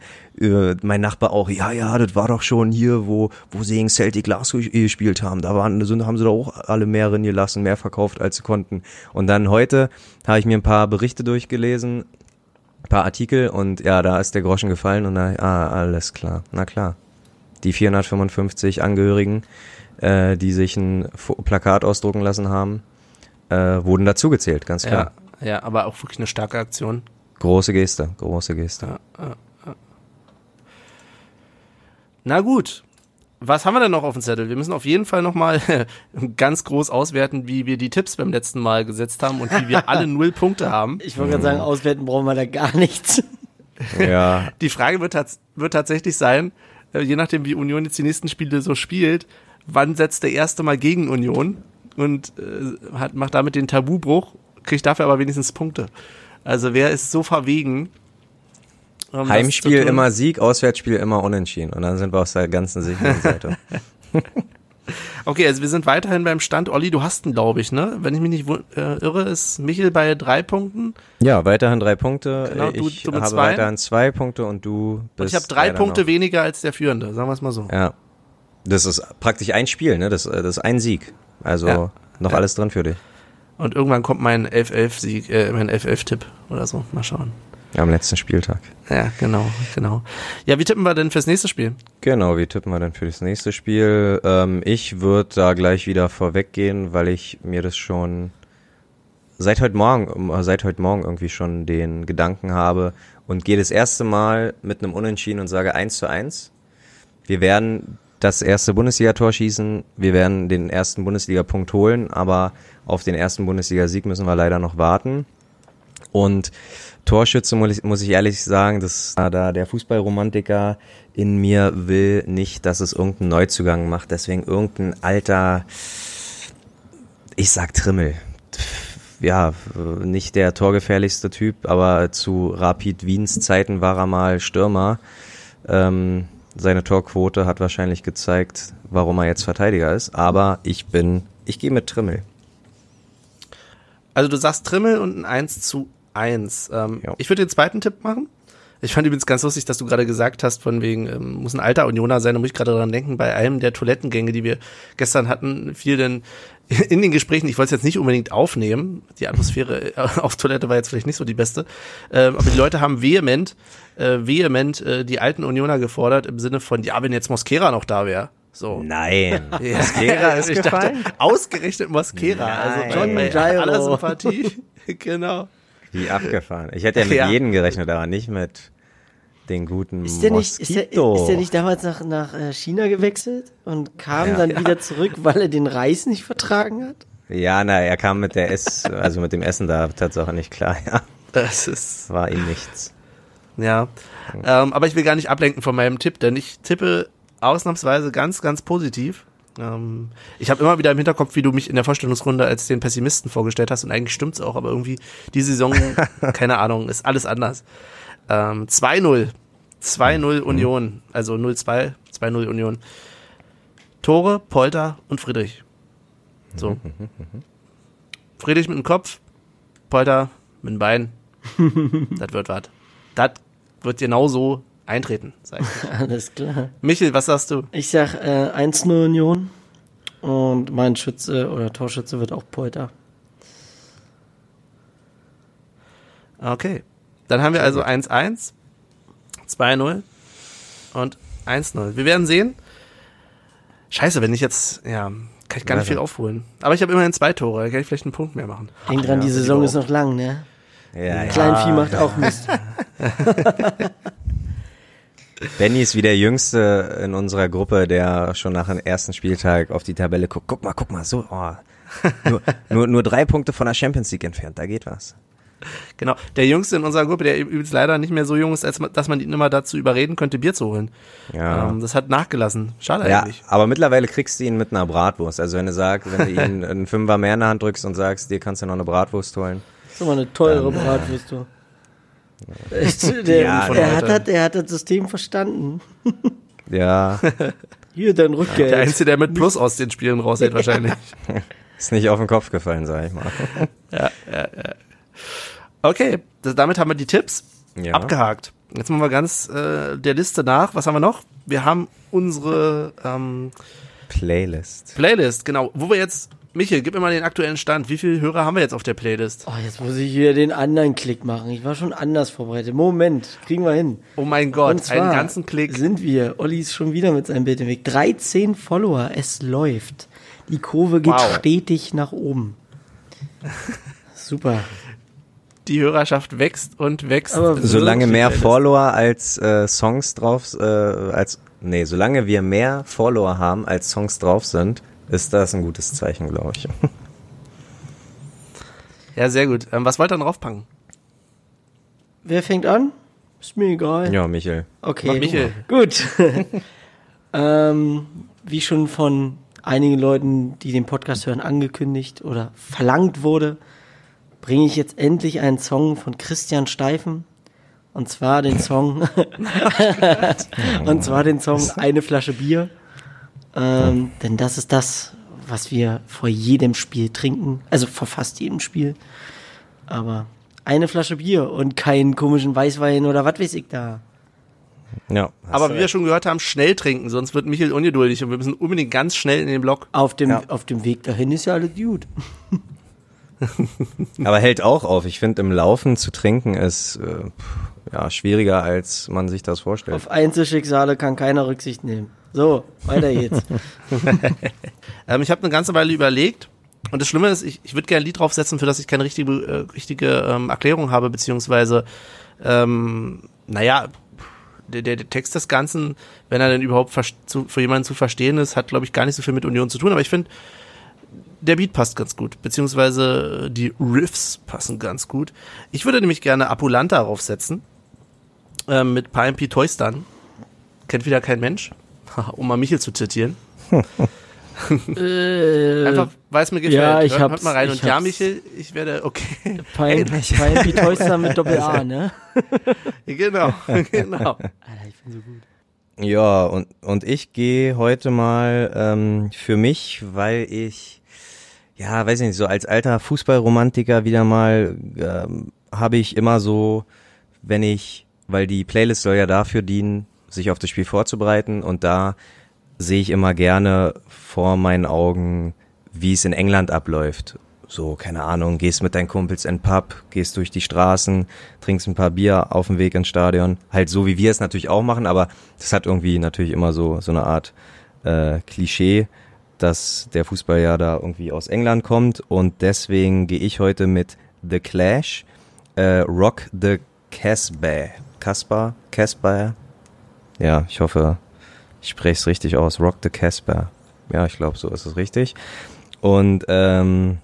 mein Nachbar auch, ja, ja, das war doch schon hier, wo, wo sie gegen Celtic Glasgow gespielt haben. Da waren, sind, haben sie doch auch alle mehr gelassen, mehr verkauft, als sie konnten. Und dann heute habe ich mir ein paar Berichte durchgelesen, ein paar Artikel und ja, da ist der Groschen gefallen und da, ah, alles klar, na klar. Die 455 Angehörigen, äh, die sich ein Plakat ausdrucken lassen haben, äh, wurden dazugezählt, ganz klar. Ja, ja, aber auch wirklich eine starke Aktion. Große Geste, große Geste. Na gut. Was haben wir denn noch auf dem Zettel? Wir müssen auf jeden Fall nochmal (laughs) ganz groß auswerten, wie wir die Tipps beim letzten Mal gesetzt haben und wie wir (laughs) alle null Punkte haben. Ich wollte gerade sagen, auswerten brauchen wir da gar nichts. Ja, (laughs) Die Frage wird, tats wird tatsächlich sein, äh, je nachdem wie Union jetzt die nächsten Spiele so spielt, wann setzt der erste Mal gegen Union und äh, hat, macht damit den Tabubruch, kriegt dafür aber wenigstens Punkte. Also wer ist so verwegen? um Heimspiel immer Sieg, Auswärtsspiel immer unentschieden. Und dann sind wir aus der ganzen sicheren Seite. (laughs) Okay, also wir sind weiterhin beim Stand. Olli, du hast ihn, glaube ich, ne? Wenn ich mich nicht äh, irre, ist Michel bei drei Punkten. ja, weiterhin drei Punkte. Genau, du- ich du habe zwei. weiterhin zwei Punkte und du bist Und ich habe drei Punkte noch. weniger als der Führende, sagen wir es mal so. Ja. Das ist praktisch ein Spiel, ne? Das, das ist ein Sieg. Also Ja. noch Ja. alles drin für dich. Und irgendwann kommt mein 11-11-Sieg, äh, mein 11-11-Tipp oder so. Mal schauen. Am letzten Spieltag. Ja, genau, genau. Ja, wie tippen wir denn fürs nächste Spiel? Genau, wie tippen wir denn für das nächste Spiel? Ähm, ich würde da gleich wieder vorweggehen, weil ich mir das schon seit heute Morgen, äh, seit heute Morgen irgendwie schon den Gedanken habe und gehe das erste Mal mit einem Unentschieden und sage 1 zu 1. Wir werden das erste Bundesligator schießen, wir werden den ersten Bundesliga-Punkt holen, aber auf den ersten Bundesliga-Sieg müssen wir leider noch warten. Und Torschütze muss ich, ehrlich sagen, dass da der Fußballromantiker in mir will nicht, dass es irgendeinen Neuzugang macht. Deswegen irgendein alter, ich sag Trimmel. Ja, nicht der torgefährlichste Typ, aber zu Rapid Wiens Zeiten war er mal Stürmer. Ähm, seine Torquote hat wahrscheinlich gezeigt, warum er jetzt Verteidiger ist. Aber ich bin, ich gehe mit Trimmel. Also du sagst Trimmel und ein 1 zu 1. Ähm, Ja. ich würde den zweiten Tipp machen. Ich fand übrigens ganz lustig, dass du gerade gesagt hast, von wegen, ähm, muss ein alter Unioner sein, da muss ich gerade dran denken, bei einem der Toilettengänge, die wir gestern hatten, fiel denn (laughs) in den Gesprächen, ich wollte es jetzt nicht unbedingt aufnehmen, die Atmosphäre (laughs) auf Toilette war jetzt vielleicht nicht so die beste, ähm, aber die Leute haben vehement, äh, vehement äh, die alten Unioner gefordert, im Sinne von, ja, wenn jetzt Mosquera noch da wäre. So. Nein. (laughs) Ja, Mosquera ist (laughs) ich dachte, gefallen? ausgerechnet Mosquera. Nein. Also John bei Gyro. aller Sympathie. (laughs) genau. Wie abgefahren. Ich hätte ja mit Ja. jedem gerechnet, aber nicht mit den guten Ist der nicht, ist der, ist der nicht damals nach, nach äh, China gewechselt und kam Ja. dann wieder zurück, weil er den Reis nicht vertragen hat? Ja, na, er kam mit der Ess, also mit dem Essen da Tatsache nicht klar, ja. Das ist, War ihm nichts. Ja. Ähm, aber ich will gar nicht ablenken von meinem Tipp, denn ich tippe ausnahmsweise ganz, ganz positiv. Ähm, ich habe immer wieder im Hinterkopf, wie du mich in der Vorstellungsrunde als den Pessimisten vorgestellt hast und eigentlich stimmt's auch, aber irgendwie die Saison, (laughs) keine Ahnung, ist alles anders. Ähm, 2-0. 2-0 Union, also 0-2, 2-0 Union. Tore, Polter und Friedrich. So. Friedrich mit dem Kopf, Polter mit dem Bein. (laughs) das wird was. Das wird genauso eintreten, sag ich. (laughs) Alles klar. Michel, was sagst du? Ich sag äh, 1-0 Union und mein Schütze oder Torschütze wird auch Polter. Okay. Dann haben wir also 1-1, 2-0 und 1-0. Wir werden sehen. Scheiße, wenn ich jetzt, ja, kann ich gar nicht viel aufholen. Aber ich habe immerhin zwei Tore, da kann ich vielleicht einen Punkt mehr machen. Denk dran, ja, die Saison ist noch lang, ne? Ja, ja. Kleinvieh macht auch Mist. (laughs) Benny ist wie der Jüngste in unserer Gruppe, der schon nach dem ersten Spieltag auf die Tabelle guckt. Guck mal, guck mal, so, oh. nur, nur, nur drei Punkte von der Champions League entfernt, da geht was. Genau. Der Jüngste in unserer Gruppe, der übrigens leider nicht mehr so jung ist, als man, dass man ihn immer dazu überreden könnte, Bier zu holen. Ja. Ähm, das hat nachgelassen. Schade Ja, eigentlich. aber mittlerweile kriegst du ihn mit einer Bratwurst. Also wenn du sagst, wenn du (laughs) ihn einen Fünfer mehr in der Hand drückst und sagst, dir kannst du noch eine Bratwurst holen. Das ist aber eine teure Bratwurst, du. Echt, der, Ja, er, hat, Leute. hat, er hat das System verstanden. Ja, Hier, dein Rückgeld. Der Einzige, der mit Plus aus den Spielen raushält, (laughs) wahrscheinlich. ist nicht auf den Kopf gefallen, sag ich mal. Okay, das, damit haben wir die Tipps Ja. abgehakt. Jetzt machen wir ganz äh, der Liste nach. Was haben wir noch? Wir haben unsere ähm, Playlist. Playlist, genau. Wo wir jetzt, Michael, gib mir mal den aktuellen Stand. Wie viele Hörer haben wir jetzt auf der Playlist? Oh, jetzt muss ich wieder den anderen Klick machen. Ich war schon anders vorbereitet. Moment, kriegen wir hin. Oh mein Gott, Und zwar einen ganzen Klick. sind wir. Olli ist schon wieder mit seinem Bild im Weg. 13 Follower, es läuft. Die Kurve geht Wow. stetig nach oben. (laughs) Super. Die Hörerschaft wächst und wächst. Aber Solange Wirklich, mehr. Follower als äh, Songs drauf, äh, als nee, solange wir mehr Follower haben als Songs drauf sind, ist das ein gutes Zeichen, glaube ich. (laughs) Ja, sehr gut. Ähm, was wollt ihr denn draufpacken? Wer fängt an? Ist mir egal. Ja, Michael. Okay. Mach Michael. (laughs) Gut. (laughs) ähm, wie schon von einigen Leuten, die den Podcast hören, angekündigt oder verlangt wurde, bringe ich jetzt endlich einen Song von Christian Steifen. Und zwar den Song, und zwar den Song Eine Flasche Bier. Ähm, denn das ist das, was wir vor jedem Spiel trinken. Also vor fast jedem Spiel. Aber eine Flasche Bier und keinen komischen Weißwein oder was weiß ich da. Ja. Aber wie wir schon gehört haben, schnell trinken, sonst wird Michael ungeduldig und wir müssen unbedingt ganz schnell in den Block. Auf dem, Ja. auf dem Weg dahin ist ja alles gut. (laughs) Aber hält auch auf. Ich finde, im Laufen zu trinken ist äh, pff, ja schwieriger, als man sich das vorstellt. Auf Einzelschicksale kann keiner Rücksicht nehmen. So, weiter geht's. (laughs) Ähm, ich habe eine ganze Weile überlegt und das Schlimme ist, ich, ich würde gerne ein Lied draufsetzen, für das ich keine richtige, äh, richtige ähm, Erklärung habe, beziehungsweise, ähm, naja, der, der, der Text des Ganzen, wenn er denn überhaupt zu, für jemanden zu verstehen ist, hat, glaube ich, gar nicht so viel mit Union zu tun, aber ich finde, der Beat passt ganz gut, beziehungsweise die Riffs passen ganz gut. Ich würde nämlich gerne Apulanta draufsetzen, ähm, mit PMP Toystan. Kennt wieder kein Mensch, (laughs) um mal Michel zu zitieren. äh, Einfach, weil es mir gefällt. ja, ich hört, hört mal rein. ich Und ja. Michel, ich werde, okay. Pein, Pein Pitoyster mit Doppel-A, (laughs) ne? (laughs) genau, genau. Alter, ich bin so gut. Ja, und, und ich gehe heute mal ähm, für mich, weil ich, ja, weiß ich nicht, so als alter Fußballromantiker wieder mal, ähm, habe ich immer so, wenn ich, weil die Playlist soll ja dafür dienen, sich auf das Spiel vorzubereiten und da sehe ich immer gerne vor meinen Augen, wie es in England abläuft. So, keine Ahnung, gehst mit deinen Kumpels in den Pub, gehst durch die Straßen, trinkst ein paar Bier auf dem Weg ins Stadion. Halt so, wie wir es natürlich auch machen, aber das hat irgendwie natürlich immer so, so eine Art äh, Klischee, dass der Fußball ja da irgendwie aus England kommt und deswegen gehe ich heute mit The Clash, äh, Rock the Casbah. Casbah? Casbah? Ja, ich hoffe, ich spreche es richtig aus. Rock the Casbah. Ja, ich glaube, so ist es richtig. Und ähm,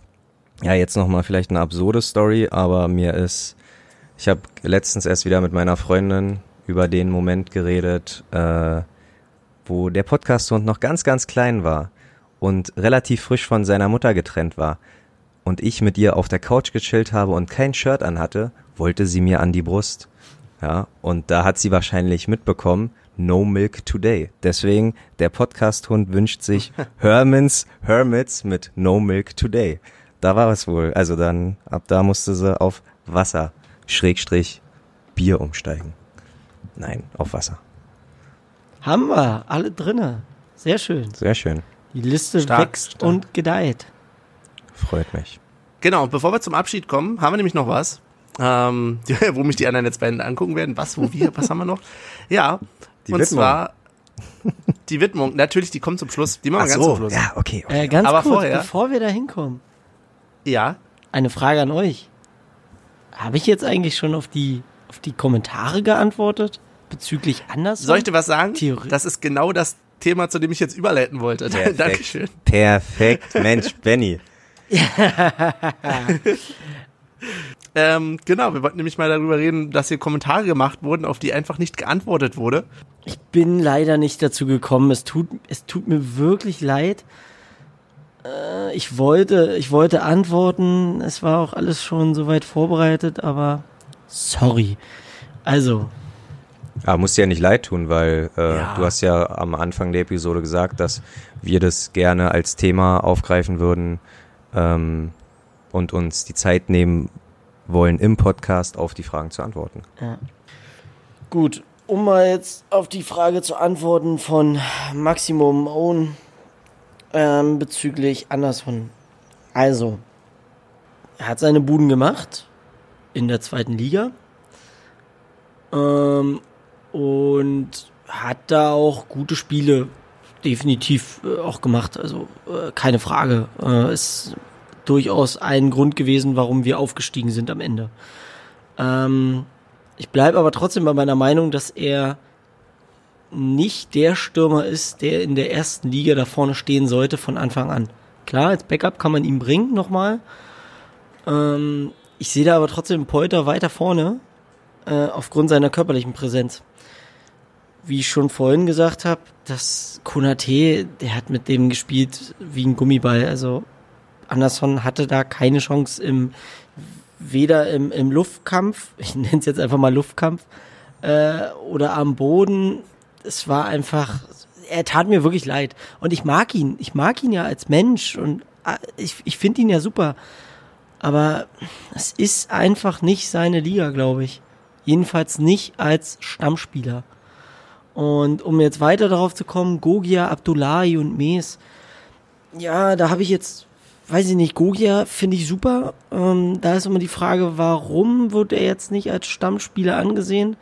ja, jetzt nochmal vielleicht eine absurde Story, aber mir ist, ich habe letztens erst wieder mit meiner Freundin über den Moment geredet, äh, wo der Podcast-Hund noch ganz, ganz klein war und relativ frisch von seiner Mutter getrennt war und ich mit ihr auf der Couch gechillt habe und kein Shirt anhatte, wollte sie mir an die Brust. Ja, und da hat sie wahrscheinlich mitbekommen, No Milk Today. Deswegen, der Podcast-Hund wünscht sich (laughs) Hermans Hermits mit No Milk Today. Da war es wohl. Also dann, ab da musste sie auf Wasser, Schrägstrich, Bier umsteigen. Nein, auf Wasser. Haben wir, alle drinne. Sehr schön. Sehr schön. Die Liste Stark, wächst stark. und gedeiht. Freut mich. Genau, und bevor wir zum Abschied kommen, haben wir nämlich noch was, ähm, (laughs) wo mich die anderen jetzt beiden angucken werden. Was, wo, wir, was haben wir noch? Ja, Die und Widmung. zwar die Widmung. Natürlich, die kommt zum Schluss. Die machen wir ganz zum Schluss. ja, okay. okay. Äh, ganz Aber kurz, vorher- bevor wir da hinkommen, ja. eine Frage an euch. Habe ich jetzt eigentlich schon auf die, auf die Kommentare geantwortet? bezüglich anders. Soll ich dir was sagen? Theorie. Das ist genau das Thema, zu dem ich jetzt überleiten wollte. (laughs) Perfekt. Dankeschön. Perfekt, Mensch, Benny. (laughs) Ähm, genau, wir wollten nämlich mal darüber reden, dass hier Kommentare gemacht wurden, auf die einfach nicht geantwortet wurde. Ich bin leider nicht dazu gekommen. Es tut, es tut mir wirklich leid. Äh, ich wollte, ich wollte antworten. Es war auch alles schon soweit vorbereitet, aber sorry. Also, Aber muss dir ja nicht leid tun, weil äh, Ja. du hast ja am Anfang der Episode gesagt, dass wir das gerne als Thema aufgreifen würden ähm, und uns die Zeit nehmen wollen, im Podcast auf die Fragen zu antworten. Gut, um mal jetzt auf die Frage zu antworten von Maximum Own ähm, bezüglich Anderson. Also, er hat seine Buden gemacht in der zweiten Liga ähm, und hat da auch gute Spiele definitiv äh, auch gemacht. Also äh, keine Frage. Äh, ist durchaus ein Grund gewesen, warum wir aufgestiegen sind am Ende. Ähm, ich bleibe aber trotzdem bei meiner Meinung, dass er nicht der Stürmer ist, der in der ersten Liga da vorne stehen sollte von Anfang an. Klar, als Backup kann man ihn bringen nochmal. Ähm, ich sehe da aber trotzdem Polter weiter vorne äh, aufgrund seiner körperlichen Präsenz. Wie ich schon vorhin gesagt habe, das Konate, der hat mit dem gespielt wie ein Gummiball. Also Anderson hatte da keine Chance im weder im, im Luftkampf, (laughs) ich nenne es jetzt einfach mal Luftkampf, äh, oder am Boden. Es war einfach, er tat mir wirklich leid. Und ich mag ihn, ich mag ihn ja als Mensch und äh, ich, ich finde ihn ja super. Aber es ist einfach nicht seine Liga, glaube ich. Jedenfalls nicht als Stammspieler. Und um jetzt weiter darauf zu kommen, Gogia, Abdullahi und Mes, ja, da habe ich jetzt, weiß ich nicht, Gogia finde ich super. Ähm, da ist immer die Frage, warum wird er jetzt nicht als Stammspieler angesehen?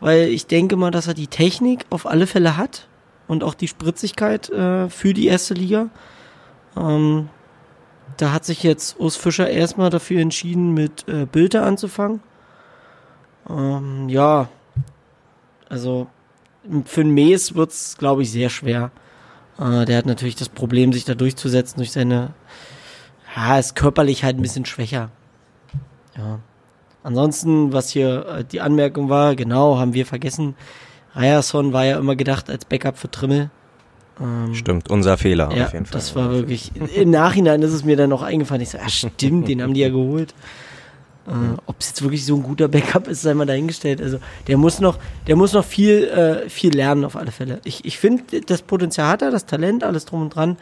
Weil ich denke mal, dass er die Technik auf alle Fälle hat und auch die Spritzigkeit äh, für die erste Liga. Ähm, da hat sich jetzt Urs Fischer erstmal dafür entschieden, mit äh, Bilder anzufangen. Ähm, ja, also für einen Mes wird's, glaube ich, sehr schwer. Äh, der hat natürlich das Problem, sich da durchzusetzen durch seine, ja, ist körperlich halt ein bisschen schwächer. Ja. Ansonsten, was hier äh, die Anmerkung war, genau, haben wir vergessen. Ryerson war ja immer gedacht als Backup für Trimmel. Ähm, Stimmt, unser Fehler ja, auf jeden Fall. das war wirklich. Im Nachhinein ist es mir dann noch eingefallen. Ich so, ja, stimmt, den haben die ja geholt. Äh, Ob es jetzt wirklich so ein guter Backup ist, sei mal dahingestellt. Also der muss noch, der muss noch viel, äh, viel lernen auf alle Fälle. Ich, ich finde, das Potenzial hat er, das Talent, alles drum und dran.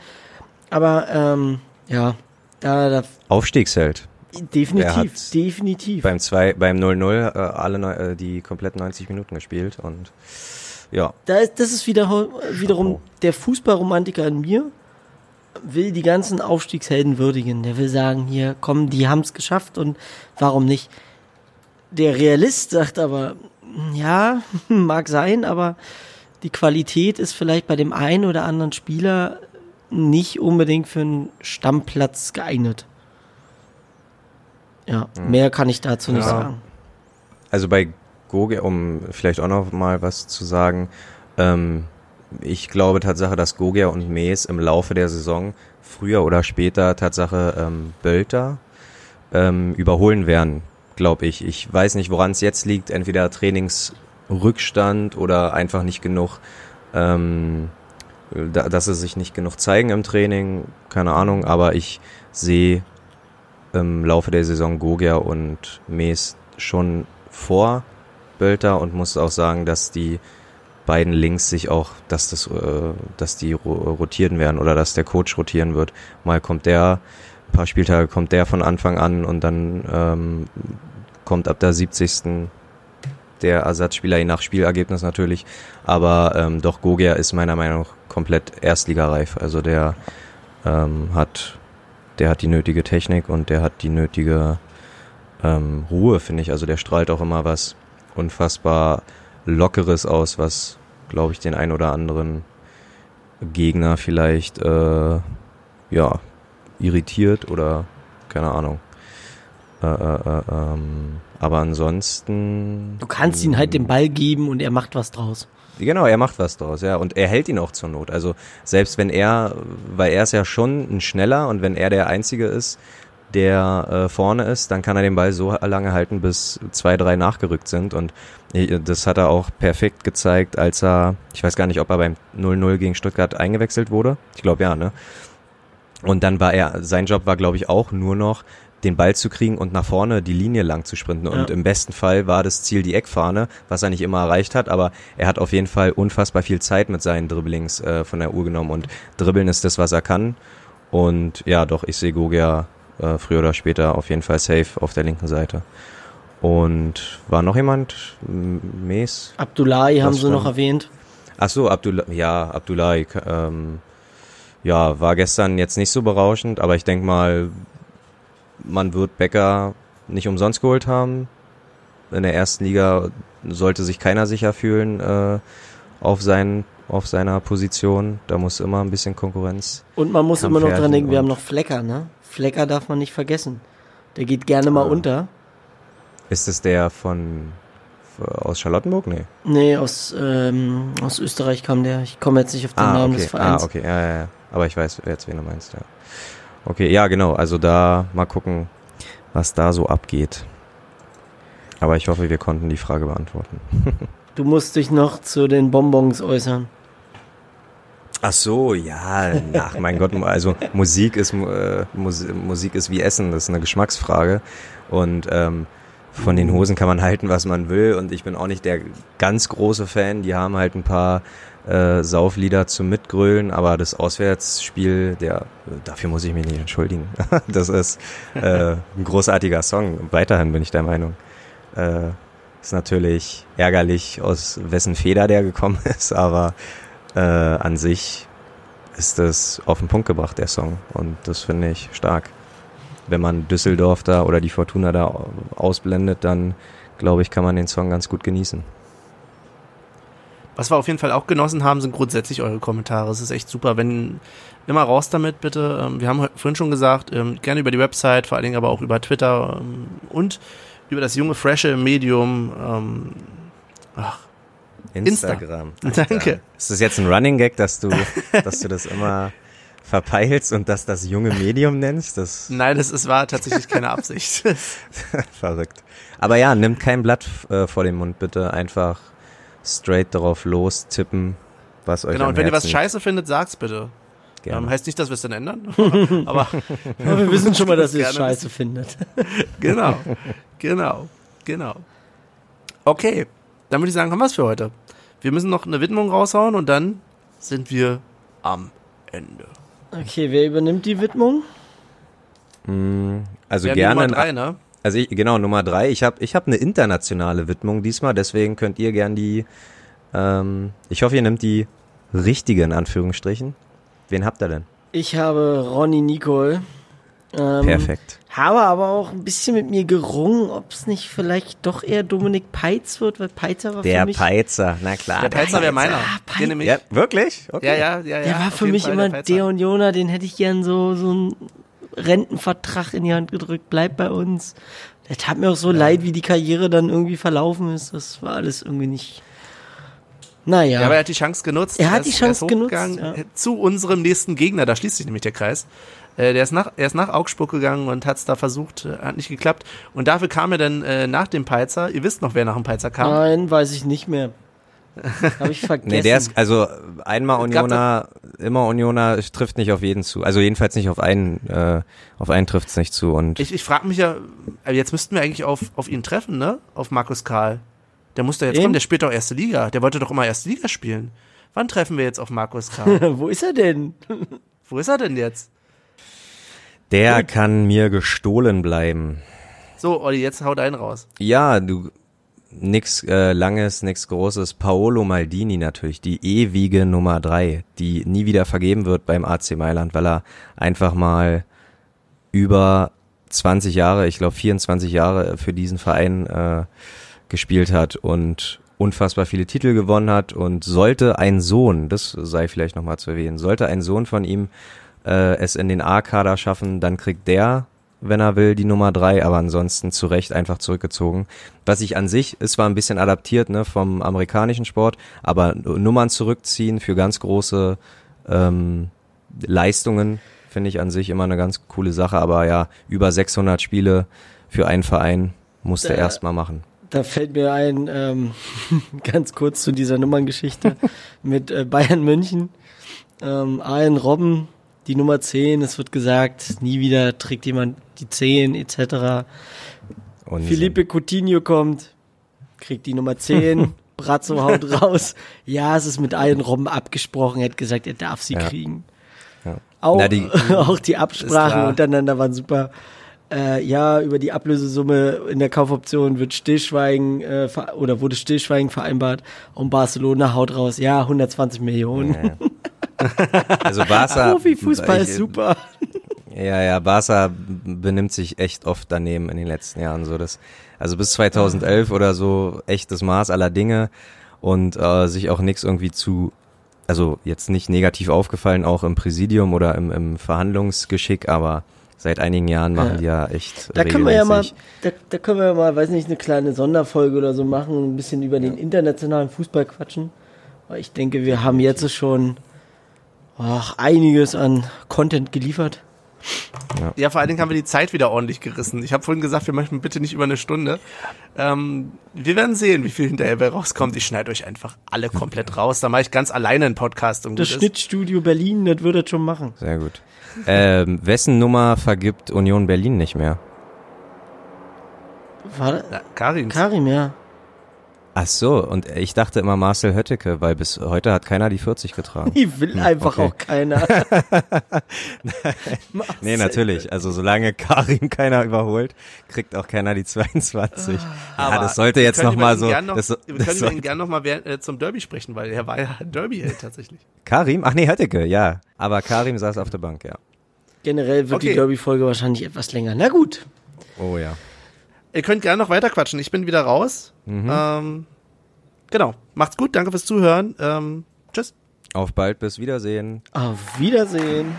Aber ähm, ja, da, da Aufstiegsheld. Definitiv, definitiv. Beim 2, beim 0-0 äh, alle äh, die komplett 90 Minuten gespielt und ja, da ist, das ist wieder, wiederum der Fußballromantiker in mir, will die ganzen Aufstiegshelden würdigen. Der will sagen, hier, komm, die haben's geschafft und warum nicht? Der Realist sagt aber, ja, (laughs) mag sein, aber die Qualität ist vielleicht bei dem einen oder anderen Spieler nicht unbedingt für einen Stammplatz geeignet. Ja, mehr kann ich dazu nicht Ja. sagen. Also bei Gogia, um vielleicht auch noch mal was zu sagen, ähm, ich glaube Tatsache, dass Gogia und Mees im Laufe der Saison früher oder später Tatsache ähm, Bölter ähm, überholen werden, glaube ich. Ich weiß nicht, woran es jetzt liegt, entweder Trainingsrückstand oder einfach nicht genug, ähm, dass sie sich nicht genug zeigen im Training, keine Ahnung, aber ich sehe im Laufe der Saison Gogia und Mees schon vor Bölter und muss auch sagen, dass die beiden Links sich auch, dass das, äh, dass die ro- rotieren werden oder dass der Coach rotieren wird. Mal kommt der, ein paar Spieltage kommt der von Anfang an und dann ähm, kommt ab der 70. der Ersatzspieler, je nach Spielergebnis natürlich. Aber ähm, doch Gogia ist meiner Meinung nach komplett erstligareif. Also der ähm, hat, der hat die nötige Technik und der hat die nötige ähm, Ruhe, finde ich. Also der strahlt auch immer was unfassbar Lockeres aus, was, glaube ich, den ein oder anderen Gegner vielleicht äh, ja irritiert oder keine Ahnung. Äh, äh, äh, ähm, aber ansonsten. Du kannst ihm halt den Ball geben und er macht was draus. Genau, er macht was draus, ja. Und er hält ihn auch zur Not. Also selbst wenn er, weil er ist ja schon ein Schneller und wenn er der Einzige ist, der äh, vorne ist, dann kann er den Ball so lange halten, bis zwei, drei nachgerückt sind. Und das hat er auch perfekt gezeigt, als er, ich weiß gar nicht, ob er beim 0-0 gegen Stuttgart eingewechselt wurde. Ich glaube ja, ne? Und dann war er, sein Job war, glaube ich, auch nur noch, den Ball zu kriegen und nach vorne die Linie lang zu sprinten. Und Ja. im besten Fall war das Ziel die Eckfahne, was er nicht immer erreicht hat, aber er hat auf jeden Fall unfassbar viel Zeit mit seinen Dribblings äh, von der Uhr genommen. Und Dribbeln ist das, was er kann. Und ja, doch, ich sehe Gogia äh, früher oder später auf jeden Fall safe auf der linken Seite. Und war noch jemand? Mes? Abdullahi haben sie noch erwähnt. Ach so, Abdullah, ja, Abdullahi, ähm, ja, war gestern jetzt nicht so berauschend, aber ich denke mal, man wird Becker nicht umsonst geholt haben. In der ersten Liga sollte sich keiner sicher fühlen äh, auf, sein, auf seiner Position. Da muss immer ein bisschen Konkurrenz. Und man muss immer noch dran denken, wir haben noch Flecker, ne? Flecker darf man nicht vergessen. Der geht gerne mal Ah. unter. Ist es der von aus Charlottenburg? Nee. Nee, aus, ähm, aus Österreich kam der. Ich komme jetzt nicht auf den Namen okay. des Vereins. Ah, okay, ja, ja, ja. Aber ich weiß jetzt, wen du meinst, ja. Okay, ja, genau. Also da mal gucken, was da so abgeht. Aber ich hoffe, wir konnten die Frage beantworten. (laughs) Du musst dich noch zu den Bonbons äußern. Ach so, ja, ach mein Gott, also Musik ist äh, Mus Musik ist wie Essen, das ist eine Geschmacksfrage und ähm, von den Hosen kann man halten, was man will und ich bin auch nicht der ganz große Fan. Die haben halt ein paar äh, Sauflieder zum Mitgrölen, aber das Auswärtsspiel, der dafür muss ich mich nicht entschuldigen. (laughs) das ist äh, ein großartiger Song. Weiterhin bin ich der Meinung. Äh, ist natürlich ärgerlich, aus wessen Feder der gekommen (laughs) ist, aber äh, an sich ist das auf den Punkt gebracht, der Song. Und das finde ich stark. Wenn man Düsseldorf da oder die Fortuna da ausblendet, dann glaube ich, kann man den Song ganz gut genießen. Was wir auf jeden Fall auch genossen haben, sind grundsätzlich eure Kommentare. Es ist echt super. Wenn immer raus damit, bitte. Ähm, Wir haben vorhin schon gesagt, ähm, gerne über die Website, vor allen Dingen aber auch über Twitter ähm, und über das junge, frische Medium. Ach, Instagram. (laughs) Danke. Ist das jetzt ein Running Gag, dass du, (laughs) dass du das immer verpeilst und dass das junge Medium nennst? Das nein, das ist, war tatsächlich keine Absicht. (laughs) verrückt. Aber ja, nimmt kein Blatt äh, vor den Mund, bitte. Einfach straight darauf los tippen, was euch genau, am und wenn ihr was Herzen scheiße findet, sagt's bitte. Gerne. Ähm, heißt nicht, dass wir es dann ändern. (laughs) aber Aber wir wissen schon mal, dass ihr es scheiße findet. (laughs) genau, genau, genau. Okay, dann würde ich sagen, haben wir es für heute. Wir müssen noch eine Widmung raushauen und dann sind wir am Ende. Okay, wer übernimmt die Widmung? Mm, Also Wir haben die gerne. Nummer drei, ne? Also ich, genau, Nummer drei. Ich habe ich hab eine internationale Widmung diesmal, deswegen könnt ihr gern die, ähm, ich hoffe, ihr nehmt die richtige in Anführungsstrichen. Wen habt ihr denn? Ich habe Ronny Nicole. Ähm, Perfekt. Habe aber auch ein bisschen mit mir gerungen, ob es nicht vielleicht doch eher Dominik Peitz wird, weil Peitzer war Der für mich, Peizer, na klar. Der Peizer wäre meiner. Ah, Peitzer. Den nämlich, Ja, wirklich? Okay. ja, ja, ja, ja. der war für mich Fall immer Peizer. der und Jona, den hätte ich gern so, so einen Rentenvertrag in die Hand gedrückt, bleib bei uns. Der tat mir auch so leid, wie die Karriere dann irgendwie verlaufen ist. Das war alles irgendwie nicht. Naja. Ja, aber er hat die Chance genutzt. Er hat die Chance genutzt, ja. Zu unserem nächsten Gegner, da schließt sich nämlich der Kreis. Äh, Der ist nach, er ist nach Augsburg gegangen und hat es da versucht, äh, hat nicht geklappt. Und dafür kam er dann äh, nach dem Peizer. Ihr wisst noch, wer nach dem Peizer kam. Nein, weiß ich nicht mehr. Habe ich vergessen. (laughs) Nee, der ist, also einmal Es Unioner, immer Unioner trifft nicht auf jeden zu. Also jedenfalls nicht auf einen, äh, auf einen trifft's nicht zu. Und Ich, ich frage mich ja, äh, jetzt müssten wir eigentlich auf, auf ihn treffen, ne? Auf Markus Karl. Der muss da jetzt Wen? kommen, der spielt doch erste Liga. Der wollte doch immer erste Liga spielen. Wann treffen wir jetzt auf Markus Karl? (laughs) Wo ist er denn? (laughs) Wo ist er denn jetzt? der kann mir gestohlen bleiben. So, Olli, jetzt haut einen raus. Ja, du nix äh, langes, nix großes. Paolo Maldini natürlich, die ewige Nummer drei, die nie wieder vergeben wird beim AC Mailand, weil er einfach mal über 20 Jahre, ich glaube 24 Jahre für diesen Verein äh, gespielt hat und unfassbar viele Titel gewonnen hat und sollte ein Sohn, das sei vielleicht nochmal zu erwähnen, sollte ein Sohn von ihm äh, es in den A-Kader schaffen, dann kriegt der wenn er will, die Nummer drei, aber ansonsten zu Recht einfach zurückgezogen. Was ich an sich, ist zwar ein bisschen adaptiert ne, vom amerikanischen Sport, aber Nummern zurückziehen für ganz große ähm, Leistungen finde ich an sich immer eine ganz coole Sache, aber ja, über 600 Spiele für einen Verein musste Äh, erst mal machen. Da fällt mir ein, ähm, (laughs) ganz kurz zu dieser Nummerngeschichte (laughs) mit äh, Bayern München. Ähm, Allen Robben, die Nummer 10, es wird gesagt, nie wieder trägt jemand die 10 etc. Und Felipe Coutinho kommt, kriegt die Nummer 10, (laughs) Brazzo haut raus. Ja, es ist mit Allen Robben abgesprochen, er hat gesagt, er darf sie Ja. kriegen. Ja. Auch, Na, die- (laughs) auch die Ist Absprachen untereinander waren super. Äh, ja, über die Ablösesumme in der Kaufoption wird Stillschweigen äh, oder wurde Stillschweigen vereinbart und Barcelona haut raus, ja, 120 Millionen. Also Barca. (laughs) Profifußball ist ich- super. Ja, ja, Barca benimmt sich echt oft daneben in den letzten Jahren so. Das, also bis 2011 oder so echtes Maß aller Dinge und äh, sich auch nichts irgendwie zu, also jetzt nicht negativ aufgefallen, auch im Präsidium oder im, im Verhandlungsgeschick, aber seit einigen Jahren machen Ja. die ja echt Da können wir ja mal, da, da können wir ja mal, weiß nicht, eine kleine Sonderfolge oder so machen, ein bisschen über den internationalen Fußball quatschen. Weil ich denke, wir haben jetzt schon ach, einiges an Content geliefert. Ja, vor allen Dingen haben wir die Zeit wieder ordentlich gerissen. Ich habe vorhin gesagt, wir möchten bitte nicht über eine Stunde. Ähm, wir werden sehen, wie viel hinterher bei rauskommt. Ich schneide euch einfach alle komplett raus. Da mache ich ganz alleine einen Podcast. Und Das gut ist. Schnittstudio Berlin, das würde das schon machen. Sehr gut. Ähm, wessen Nummer vergibt Union Berlin nicht mehr? War das? Ja, Karins. Karim, ja. Ach so, und ich dachte immer Marcel Hötteke, weil bis heute hat keiner die 40 getragen. (laughs) Die will einfach okay. auch keiner. (laughs) Nee, natürlich. Also solange Karim keiner überholt, kriegt auch keiner die 22. ja, Aber das sollte jetzt können noch über mal ihn so. Noch, das, wir das können sollte- gerne noch mal wer- äh, zum Derby sprechen, weil er war ja (laughs) Derby-Held tatsächlich. Karim? Ach nee, Hötteke, ja. Aber Karim saß auf der Bank, ja. Generell wird die Okay. Derby-Folge wahrscheinlich etwas länger. Na gut. Oh ja. Ihr könnt gerne noch weiter quatschen. Ich bin wieder raus. Mhm. Ähm, genau. Macht's gut. Danke fürs Zuhören. Ähm, tschüss. Auf bald, bis Wiedersehen. Auf Wiedersehen.